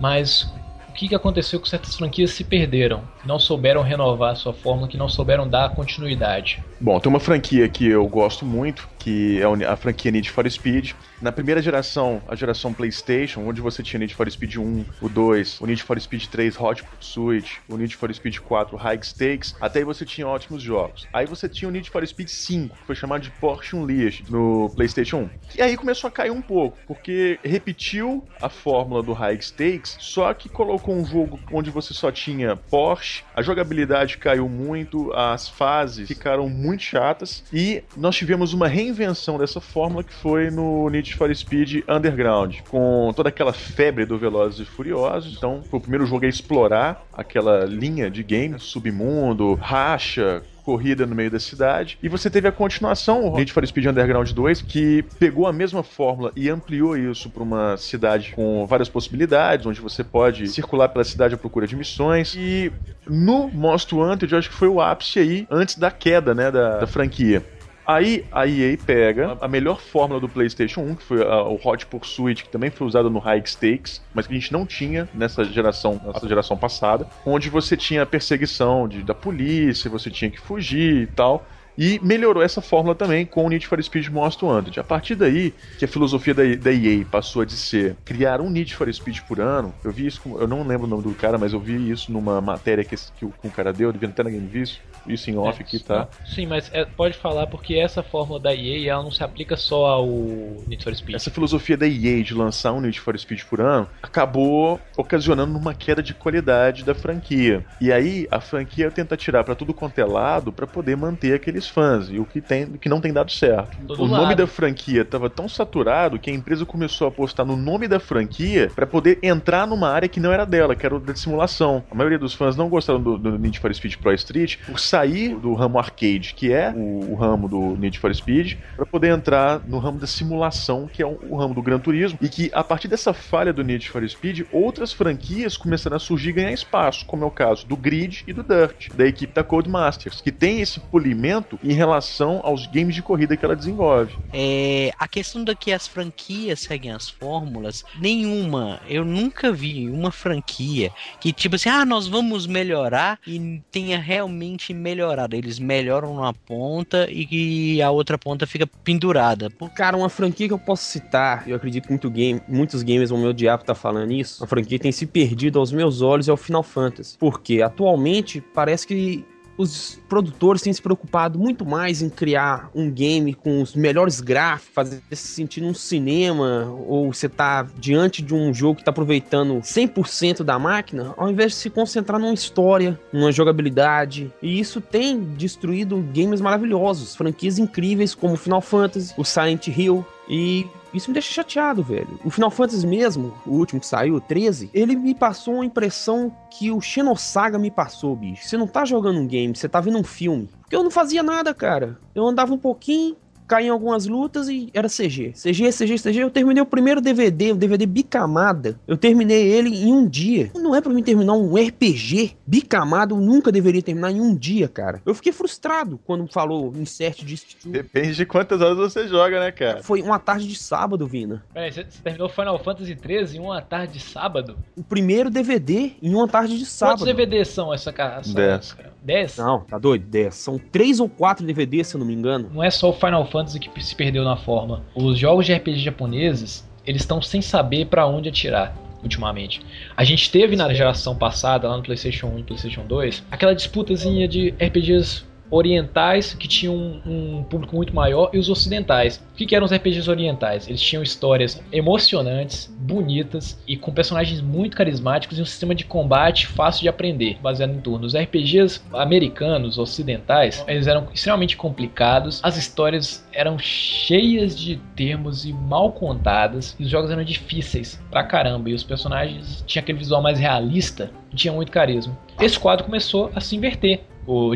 mas o que, aconteceu com certas franquias se perderam, não souberam renovar sua fórmula, que não souberam dar continuidade. Bom, tem uma franquia que eu gosto muito, que é a franquia Need for Speed. Na primeira geração, a geração PlayStation, onde você tinha Need for Speed 1, o 2, o Need for Speed 3 Hot Pursuit, o Need for Speed 4 High Stakes, até aí você tinha ótimos jogos. Aí você tinha o Need for Speed 5, que foi chamado de Porsche Unleashed no PlayStation 1. E aí começou a cair um pouco, porque repetiu a fórmula do High Stakes, só que colocou um jogo onde você só tinha Porsche, a jogabilidade caiu muito, as fases ficaram muito chatas e nós tivemos uma reinvenção dessa fórmula que foi no Need for Speed Underground, com toda aquela febre do Velozes e Furiosos. Então, foi o primeiro jogo a explorar aquela linha de game, submundo, racha, corrida no meio da cidade. E você teve a continuação, o Need for Speed Underground 2, que pegou a mesma fórmula e ampliou isso para uma cidade com várias possibilidades, onde você pode circular pela cidade à procura de missões. E no Most Wanted, eu acho que foi o ápice aí, antes da queda, né, da, da franquia. Aí a EA pega a melhor fórmula do PlayStation 1, que foi a- o Hot Pursuit, que também foi usado no High Stakes, mas que a gente não tinha nessa geração, nessa geração passada, onde você tinha a perseguição de, da polícia, você tinha que fugir e tal. E melhorou essa fórmula também com o Need for Speed Most Wanted. A partir daí, que a filosofia da, da EA passou a de ser criar um Need for Speed por ano, eu vi isso, com- eu não lembro o nome do cara, mas eu vi isso numa matéria que, que o, que o cara deu, eu devia até na Game Viz, isso em off aqui, tá? Sim, mas é- pode falar porque essa fórmula da EA ela não se aplica só ao Need for Speed. Essa filosofia da EA de lançar um Need for Speed por ano acabou ocasionando uma queda de qualidade da franquia. E aí a franquia tenta tirar pra tudo quanto é lado pra poder manter aqueles fãs, e o que, tem, o que não tem dado certo. Todo o nome lado. da franquia tava tão saturado que a empresa começou a apostar no nome da franquia pra poder entrar numa área que não era dela, que era o da simulação. A maioria dos fãs não gostaram do, do Need for Speed Pro Street por sair do ramo arcade, que é o, o ramo do Need for Speed, pra poder entrar no ramo da simulação, que é o, o ramo do Gran Turismo, e que a partir dessa falha do Need for Speed, outras franquias começaram a surgir e ganhar espaço, como é o caso do Grid e do Dirt, da equipe da Codemasters, que tem esse polimento em relação aos games de corrida que ela desenvolve. É, a questão da que as franquias seguem as fórmulas, nenhuma, eu nunca vi uma franquia que tipo assim, ah, nós vamos melhorar e tenha realmente melhorado. Eles melhoram uma ponta e a outra ponta fica pendurada. Cara, uma franquia que eu posso citar, eu acredito que muito game, muitos gamers vão me odiar por estar falando isso, uma franquia que tem se perdido aos meus olhos é o Final Fantasy. Porque atualmente parece que os produtores têm se preocupado muito mais em criar um game com os melhores gráficos, fazer se sentir num cinema, ou você tá diante de um jogo que tá aproveitando 100% da máquina, ao invés de se concentrar numa história, numa jogabilidade. E isso tem destruído games maravilhosos, franquias incríveis como Final Fantasy, o Silent Hill, e isso me deixa chateado, velho. O Final Fantasy mesmo, o último que saiu, o 13, ele me passou uma impressão que o Xenosaga me passou, bicho. Você não tá jogando um game, você tá vendo um filme. Porque eu não fazia nada, cara. Eu andava um pouquinho, caía em algumas lutas e era CG. CG, CG, CG. Eu terminei o primeiro DVD, o DVD bicamada. Eu terminei ele em um dia. Não é pra mim terminar um RPG bicamado, eu nunca deveria terminar em um dia, cara. Eu fiquei frustrado quando falou insert de Depende de quantas horas você joga, né, cara? Foi uma tarde de sábado, Vina. Peraí, você, você terminou Final Fantasy XIII em uma tarde de sábado? O primeiro DVD em uma tarde de sábado. Quantos DVDs são essa cara? são- Dez. 10? Não, tá doido? 10. São três ou quatro DVDs, se eu não me engano. Não é só o Final Fantasy que se perdeu na forma. Os jogos de RPG japoneses, eles estão sem saber pra onde atirar. Ultimamente. A gente teve na geração passada, lá no PlayStation 1 e PlayStation 2, aquela disputazinha de RPGs orientais que tinham um, público muito maior e os ocidentais. O que, que eram os RPGs orientais? Eles tinham histórias emocionantes, bonitas e com personagens muito carismáticos e um sistema de combate fácil de aprender, baseado em turnos. Os RPGs americanos, ocidentais, eles eram extremamente complicados, as histórias eram cheias de termos e mal contadas, e os jogos eram difíceis pra caramba, e os personagens tinham aquele visual mais realista tinha muito carisma. Esse quadro começou a se inverter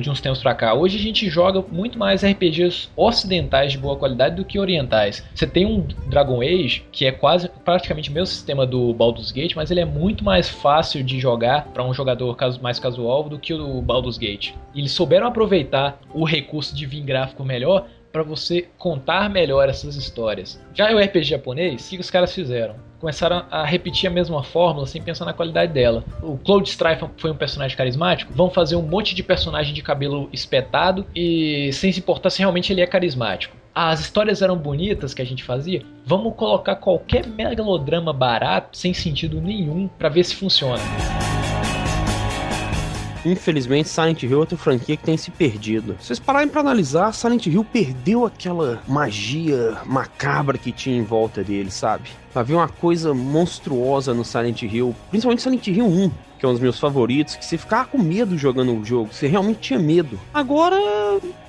de uns tempos pra cá. Hoje a gente joga muito mais RPGs ocidentais de boa qualidade do que orientais. Você tem um Dragon Age que é quase praticamente o mesmo sistema do Baldur's Gate, mas ele é muito mais fácil de jogar para um jogador mais casual do que o Baldur's Gate. Eles souberam aproveitar o recurso de vir gráfico melhor para você contar melhor essas histórias. Já o RPG japonês, o que os caras fizeram? Começaram a repetir a mesma fórmula sem pensar na qualidade dela. O Cloud Strife foi um personagem carismático. Vão fazer um monte de personagem de cabelo espetado e sem se importar se realmente ele é carismático. As histórias eram bonitas que a gente fazia. Vamos colocar qualquer megalodrama barato, sem sentido nenhum, para ver se funciona. Infelizmente, Silent Hill é outra franquia que tem se perdido. Se vocês pararem pra analisar, Silent Hill perdeu aquela magia macabra que tinha em volta dele, sabe? Havia uma coisa monstruosa no Silent Hill, principalmente Silent Hill 1, que é um dos meus favoritos, que você ficava com medo jogando o jogo, você realmente tinha medo. Agora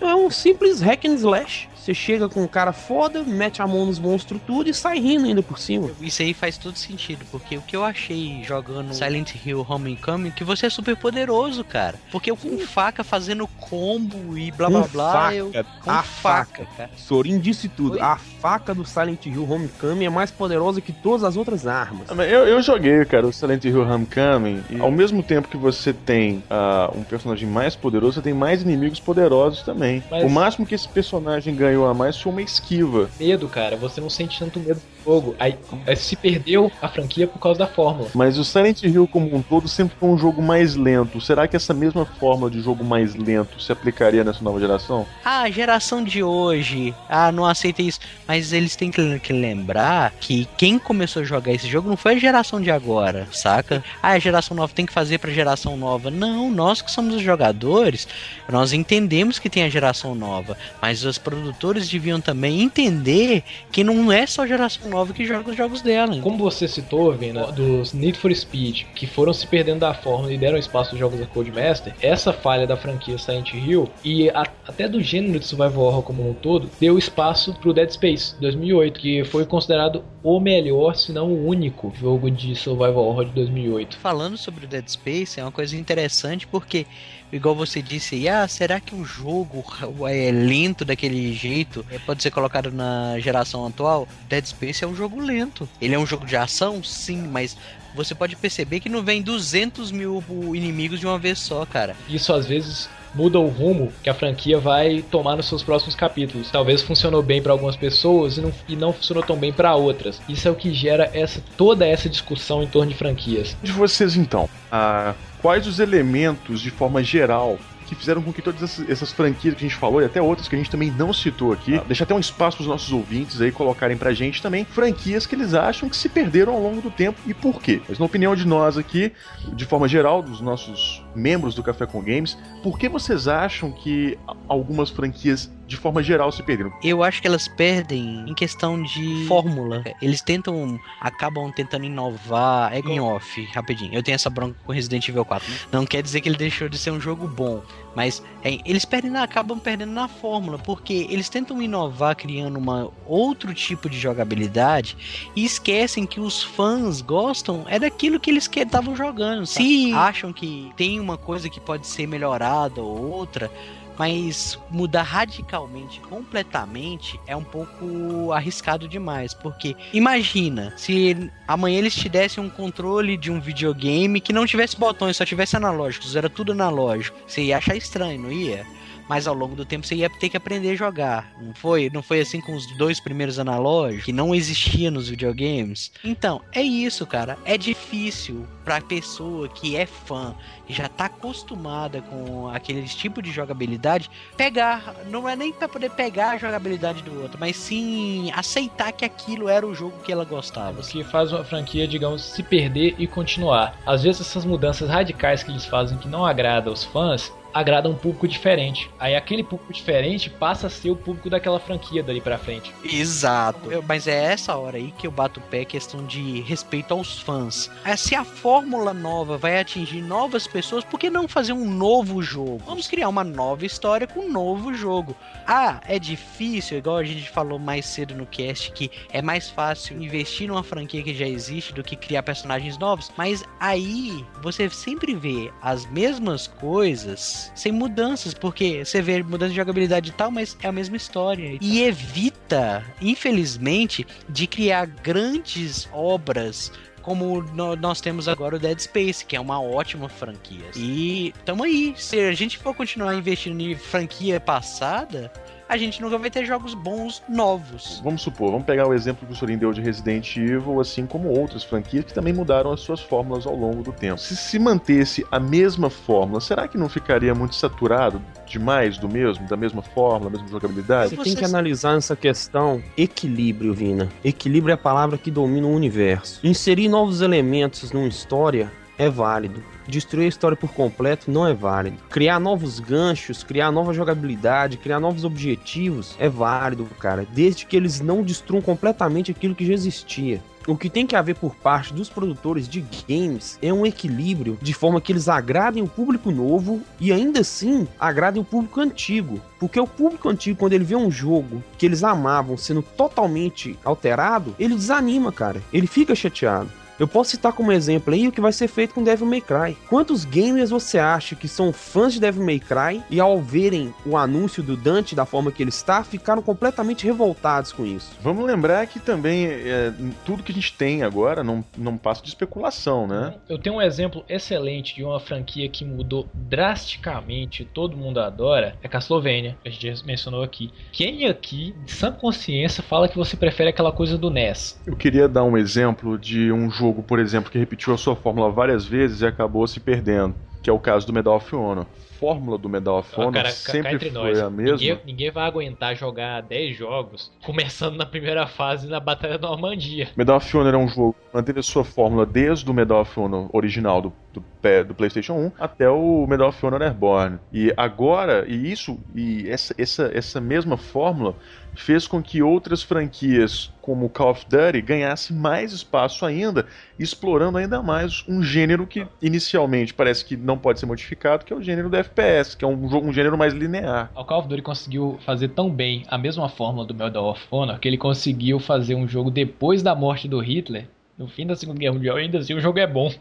é um simples hack and slash. Você chega com um cara foda, mete a mão nos monstros tudo e sai rindo ainda por cima. Isso aí faz todo sentido, porque o que eu achei jogando Silent Hill Homecoming, que você é super poderoso, cara. Porque eu com faca fazendo combo e blá blá Com blá, faca, eu com a faca, faca. cara. Sorin disse tudo. Oi? A faca do Silent Hill Homecoming é mais poderosa que todas as outras armas. Ah, Eu, eu joguei, cara, o Silent Hill Homecoming, e ao mesmo tempo que você tem ah, um personagem mais poderoso, você tem mais inimigos poderosos também. Mas- O máximo que esse personagem ganhou a mais foi uma esquiva. Medo, cara, você não sente tanto medo do jogo. Aí, aí se perdeu a franquia por causa da fórmula. Mas o Silent Hill como um todo sempre foi um jogo mais lento. Será que essa mesma forma de jogo mais lento se aplicaria nessa nova geração? Ah, a geração de hoje, ah, não aceita isso. Mas eles têm que, que lembrar que quem começou a jogar esse jogo não foi a geração de agora, saca? Ah, a geração nova tem que fazer pra geração nova. Não, nós que somos os jogadores, nós entendemos que tem a geração nova. Mas os produtores deviam também entender que não é só a geração nova que joga os jogos dela. Como você citou, Vina, dos Need for Speed, que foram se perdendo da fórmula e deram espaço aos jogos da Codemaster, essa falha da franquia Silent Hill e a- até do gênero de survival horror como um todo, deu espaço pro Dead Space 2008, que foi considerado o melhor, se não o único jogo de survival horror de 2008. Falando sobre o Dead Space, é uma coisa interessante porque, igual você disse aí, ah, será que o jogo é lento daquele jeito é, pode ser colocado na geração atual? Dead Space é um jogo lento. Ele é um jogo de ação? Sim, mas você pode perceber que não vem 200 mil inimigos de uma vez só, cara. Isso às vezes muda o rumo que a franquia vai tomar nos seus próximos capítulos. Talvez funcionou bem para algumas pessoas e não, e não funcionou tão bem para outras. Isso é o que gera essa toda essa discussão em torno de franquias. De vocês então, ah, quais os elementos de forma geral que fizeram com que todas essas, essas franquias que a gente falou e até outras que a gente também não citou aqui, deixa até um espaço para os nossos ouvintes aí colocarem pra gente também franquias que eles acham que se perderam ao longo do tempo e por quê. Mas na opinião de nós aqui, de forma geral, dos nossos membros do Café com Games, por que vocês acham que algumas franquias de forma geral se perderam? Eu acho que elas perdem em questão de fórmula. Eles tentam, acabam tentando inovar. É em off, rapidinho. Eu tenho essa bronca com Resident Evil 4. né? Não quer dizer que ele deixou de ser um jogo bom, mas é, eles perdem, acabam perdendo na fórmula, porque eles tentam inovar criando uma outro tipo de jogabilidade e esquecem que os fãs gostam é daquilo que eles que estavam jogando. Se acham que tem uma coisa que pode ser melhorada ou outra, mas mudar radicalmente, completamente, é um pouco arriscado demais. Porque imagina se amanhã eles te dessem um controle de um videogame que não tivesse botões, só tivesse analógicos, era tudo analógico. Você ia achar estranho, não ia? Mas ao longo do tempo você ia ter que aprender a jogar. Não foi? Não foi assim com os dois primeiros analógicos, que não existia nos videogames? Então, é isso, cara. É difícil pra pessoa que é fã, que já tá acostumada com aquele tipo de jogabilidade, pegar. Não é nem pra poder pegar a jogabilidade do outro, mas sim aceitar que aquilo era o jogo que ela gostava. O que faz uma franquia, digamos, se perder e continuar. Às vezes essas mudanças radicais que eles fazem que não agrada aos fãs, agrada um público diferente. Aí aquele público diferente passa a ser o público daquela franquia dali pra frente. Exato. Eu- mas é essa hora aí que eu bato o pé, questão de respeito aos fãs. É, Se a fórmula nova vai atingir novas pessoas, por que não fazer um novo jogo? Vamos criar uma nova história com um novo jogo. Ah, é difícil, igual a gente falou mais cedo no cast, que é mais fácil investir numa franquia que já existe do que criar personagens novos. Mas aí você sempre vê as mesmas coisas sem mudanças, porque você vê mudança de jogabilidade e tal, mas é a mesma história. E evita, infelizmente, de criar grandes obras como nós temos agora o Dead Space, que é uma ótima franquia. E tamo aí. Se a gente for continuar investindo em franquia passada, a gente nunca vai ter jogos bons novos. Vamos supor, vamos pegar o exemplo que o Sorin deu de Resident Evil, assim como outras franquias que também mudaram as suas fórmulas ao longo do tempo. Se se mantesse a mesma fórmula, será que não ficaria muito saturado demais do mesmo, da mesma fórmula, da mesma jogabilidade? Você tem que analisar essa questão equilíbrio, Vina. Equilíbrio é a palavra que domina o universo. Inserir novos elementos numa história é válido. Destruir a história por completo não é válido. Criar novos ganchos, criar nova jogabilidade, criar novos objetivos é válido, cara. Desde que eles não destruam completamente aquilo que já existia. O que tem que haver por parte dos produtores de games é um equilíbrio de forma que eles agradem o público novo e ainda assim agradem o público antigo. Porque o público antigo, quando ele vê um jogo que eles amavam sendo totalmente alterado, ele desanima, cara. Ele fica chateado. Eu posso citar como exemplo aí o que vai ser feito com Devil May Cry. Quantos gamers você acha que são fãs de Devil May Cry e ao verem o anúncio do Dante da forma que ele está, ficaram completamente revoltados com isso? Vamos lembrar que também é, tudo que a gente tem agora não, não passa de especulação, né? Eu tenho um exemplo excelente de uma franquia que mudou drasticamente, todo mundo adora, é Castlevania, que a gente já mencionou aqui. Quem aqui, de sã consciência, fala que você prefere aquela coisa do NES? Eu queria dar um exemplo de um jogo, por exemplo, que repetiu a sua fórmula várias vezes e acabou se perdendo, que é o caso do Medal of Honor. A fórmula do Medal of Honor cara, sempre foi nós, a mesma. Ninguém, ninguém vai aguentar jogar 10 jogos, começando na primeira fase na Batalha da Normandia. Medal of Honor é um jogo que manteve a sua fórmula desde o Medal of Honor original do, do, do PlayStation 1 até o Medal of Honor Airborne. E agora, e isso, e essa, essa, essa mesma fórmula fez com que outras franquias, como Call of Duty, ganhasse mais espaço ainda, explorando ainda mais um gênero que inicialmente parece que não pode ser modificado, que é o gênero do FPS, que é um, jogo, um gênero mais linear. O Call of Duty conseguiu fazer tão bem a mesma fórmula do Medal of Honor que ele conseguiu fazer um jogo depois da morte do Hitler, no fim da Segunda Guerra Mundial, ainda assim o jogo é bom.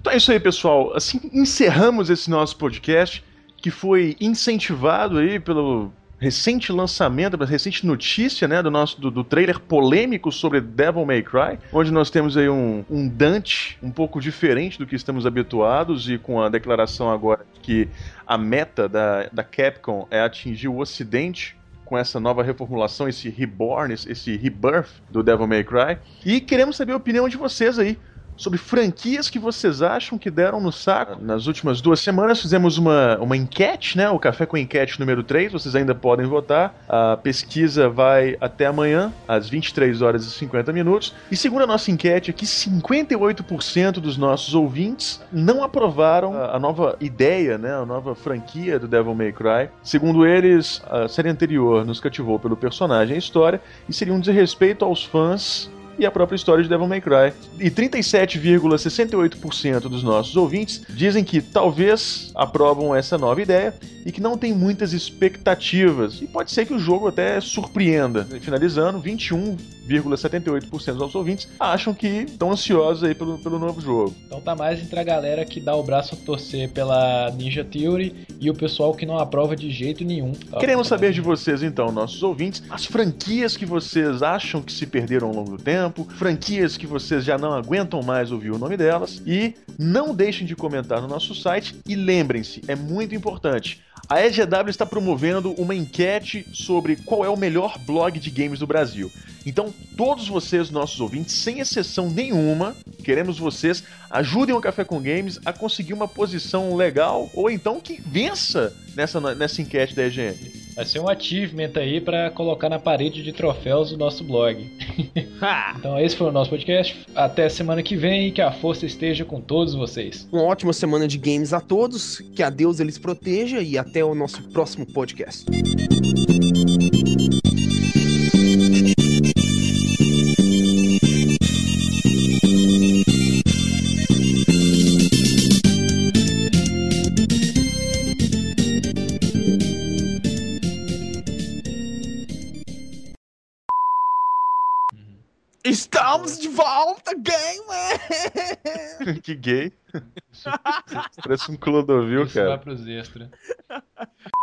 Então é isso aí, pessoal. Assim encerramos esse nosso podcast, que foi incentivado aí pelo recente lançamento, pela recente notícia, né, do nosso do, do trailer polêmico sobre Devil May Cry, onde nós temos aí um, um Dante um pouco diferente do que estamos habituados e com a declaração agora que a meta da, da Capcom é atingir o Ocidente com essa nova reformulação, esse reborn, esse rebirth do Devil May Cry. E queremos saber a opinião de vocês aí sobre franquias que vocês acham que deram no saco. Nas últimas duas semanas fizemos uma, uma enquete, né? O Café com Enquete número 3, vocês ainda podem votar. A pesquisa vai até amanhã, às 23 horas e 50 minutos. E segundo a nossa enquete aqui, 58% dos nossos ouvintes não aprovaram a, a nova ideia, né? A nova franquia do Devil May Cry. Segundo eles, a série anterior nos cativou pelo personagem e história e seria um desrespeito aos fãs e a própria história de Devil May Cry. E 37,68% dos nossos ouvintes dizem que talvez aprovam essa nova ideia e que não tem muitas expectativas. E pode ser que o jogo até surpreenda. E finalizando, 21,78% dos nossos ouvintes acham que estão ansiosos aí pelo, pelo novo jogo. Então tá mais entre a galera que dá o braço a torcer pela Ninja Theory e o pessoal que não aprova de jeito nenhum. Tá? Queremos saber de vocês, então, nossos ouvintes, as franquias que vocês acham que se perderam ao longo do tempo, franquias que vocês já não aguentam mais ouvir o nome delas, e não deixem de comentar no nosso site. E lembrem-se, é muito importante. A EGW está promovendo uma enquete sobre qual é o melhor blog de games do Brasil. Então, todos vocês, nossos ouvintes, sem exceção nenhuma, queremos vocês ajudem o Café com Games a conseguir uma posição legal ou então que vença nessa, nessa enquete da EGM. Vai ser um achievement aí pra colocar na parede de troféus do nosso blog. então esse foi o nosso podcast. Até semana que vem e que a força esteja com todos vocês. Uma ótima semana de games a todos, que a Deus eles proteja e até o nosso próximo podcast. Estamos de volta, gamer! que gay. Parece um Clodovil, Isso cara. vai pros extras.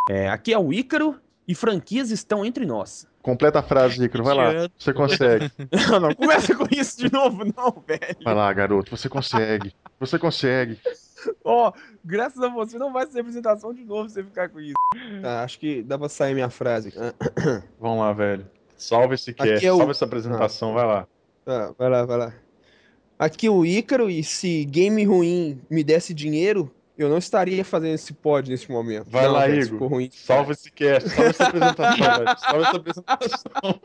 É, aqui é o Ícaro e franquias estão entre nós. Completa a frase, Icaro. Vai lá. Você consegue. Não, não começa com isso de novo, não, velho. Vai lá, garoto. Você consegue. Você consegue. Ó, graças a você não vai ser apresentação de novo se você ficar com isso. Tá, acho que dá pra sair minha frase. Vamos lá, velho. Salve esse Aqui cast. é o- Salve essa apresentação. Vai lá. Tá, vai lá, vai lá. Aqui o Ícaro, e se game ruim me desse dinheiro, eu não estaria fazendo esse pod nesse momento. Vai Não, lá, velho, Igor. ruim. Salve esse cast. Salve essa apresentação, velho. Salve essa apresentação.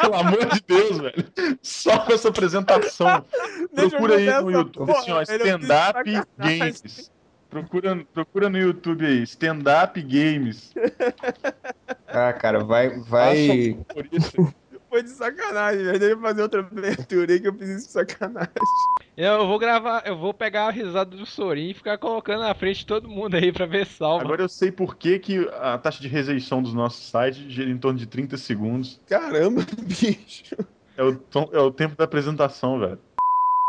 Pelo amor de Deus, velho. Salve essa apresentação. Deixa Procura aí no YouTube, assim, ó, stand-up games. Procura, procura no YouTube aí, stand-up games. Ah, cara, vai. vai... Foi de sacanagem, velho. Deixa eu fazer outra abertura aí que eu fiz isso de sacanagem. Eu vou gravar, eu vou pegar a risada do Sorin e ficar colocando na frente de todo mundo aí pra ver salva. Agora eu sei por que, que a taxa de rejeição dos nossos sites gira em torno de 30 segundos. Caramba, bicho. É o, tom- é o tempo da apresentação, velho.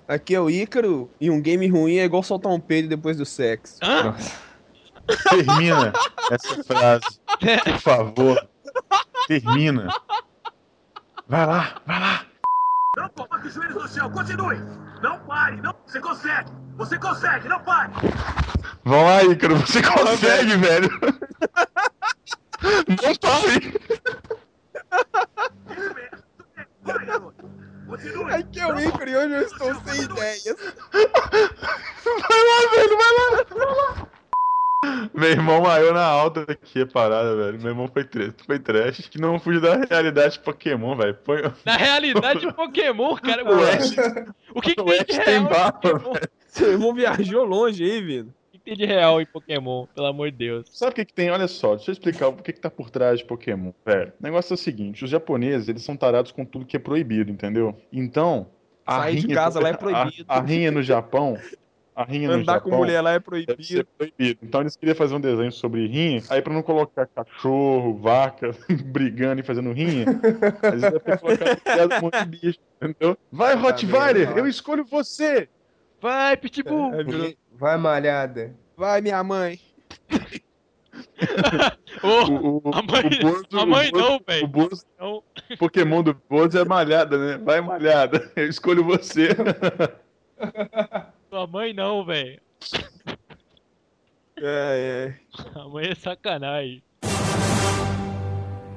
Aqui é o Ícaro e um game ruim é igual soltar um peido depois do sexo. Termina essa frase. Por favor. Termina. Vai lá, vai lá. Não coloque os joelhos no chão, continue! Não pare, não. Você consegue! Você consegue, não pare! Vamos lá, Ícaro. Você consegue, velho. Não pare. Continue! Aqui é o Ícaro e hoje eu estou sem ideias. Vai lá, velho, vai lá. Vai lá. Meu irmão maior na alta aqui a parada, velho. Meu irmão foi, tre foi trash. Que não fugiu da realidade Pokémon, velho. Põe... Na realidade, Pokémon, cara. O Ash, O que, que o tem Ash de tem real em barba, Pokémon? Seu irmão viajou longe aí, Vino. O que, que tem de real em Pokémon? Pelo amor de Deus. Sabe o que, que tem? Olha só, deixa eu explicar o que, que tá por trás de Pokémon, velho. O negócio é o seguinte: os japoneses, eles são tarados com tudo que é proibido, entendeu? Então. a Sair de casa lá é a- proibido. A, rinha no Japão. A rinha no Andar Japão. com mulher lá é proibido. proibido. Então eles queriam fazer um desenho sobre rinha, aí pra não colocar cachorro, vaca brigando e fazendo rinha, eles devem ter colocado um monte de bicho, entendeu? Vai, Rottweiler, merda. eu escolho você! Vai, Pitbull! É, virou- Vai, malhada. Vai, minha mãe. Ô, O, o, a mãe, o Bozo- a mãe o Bozo- não, O velho. Bozo, Não. o Pokémon do Bozo é malhada, né? Vai, malhada, eu escolho você. Sua mãe não, velho. É, é. A mãe é sacanagem.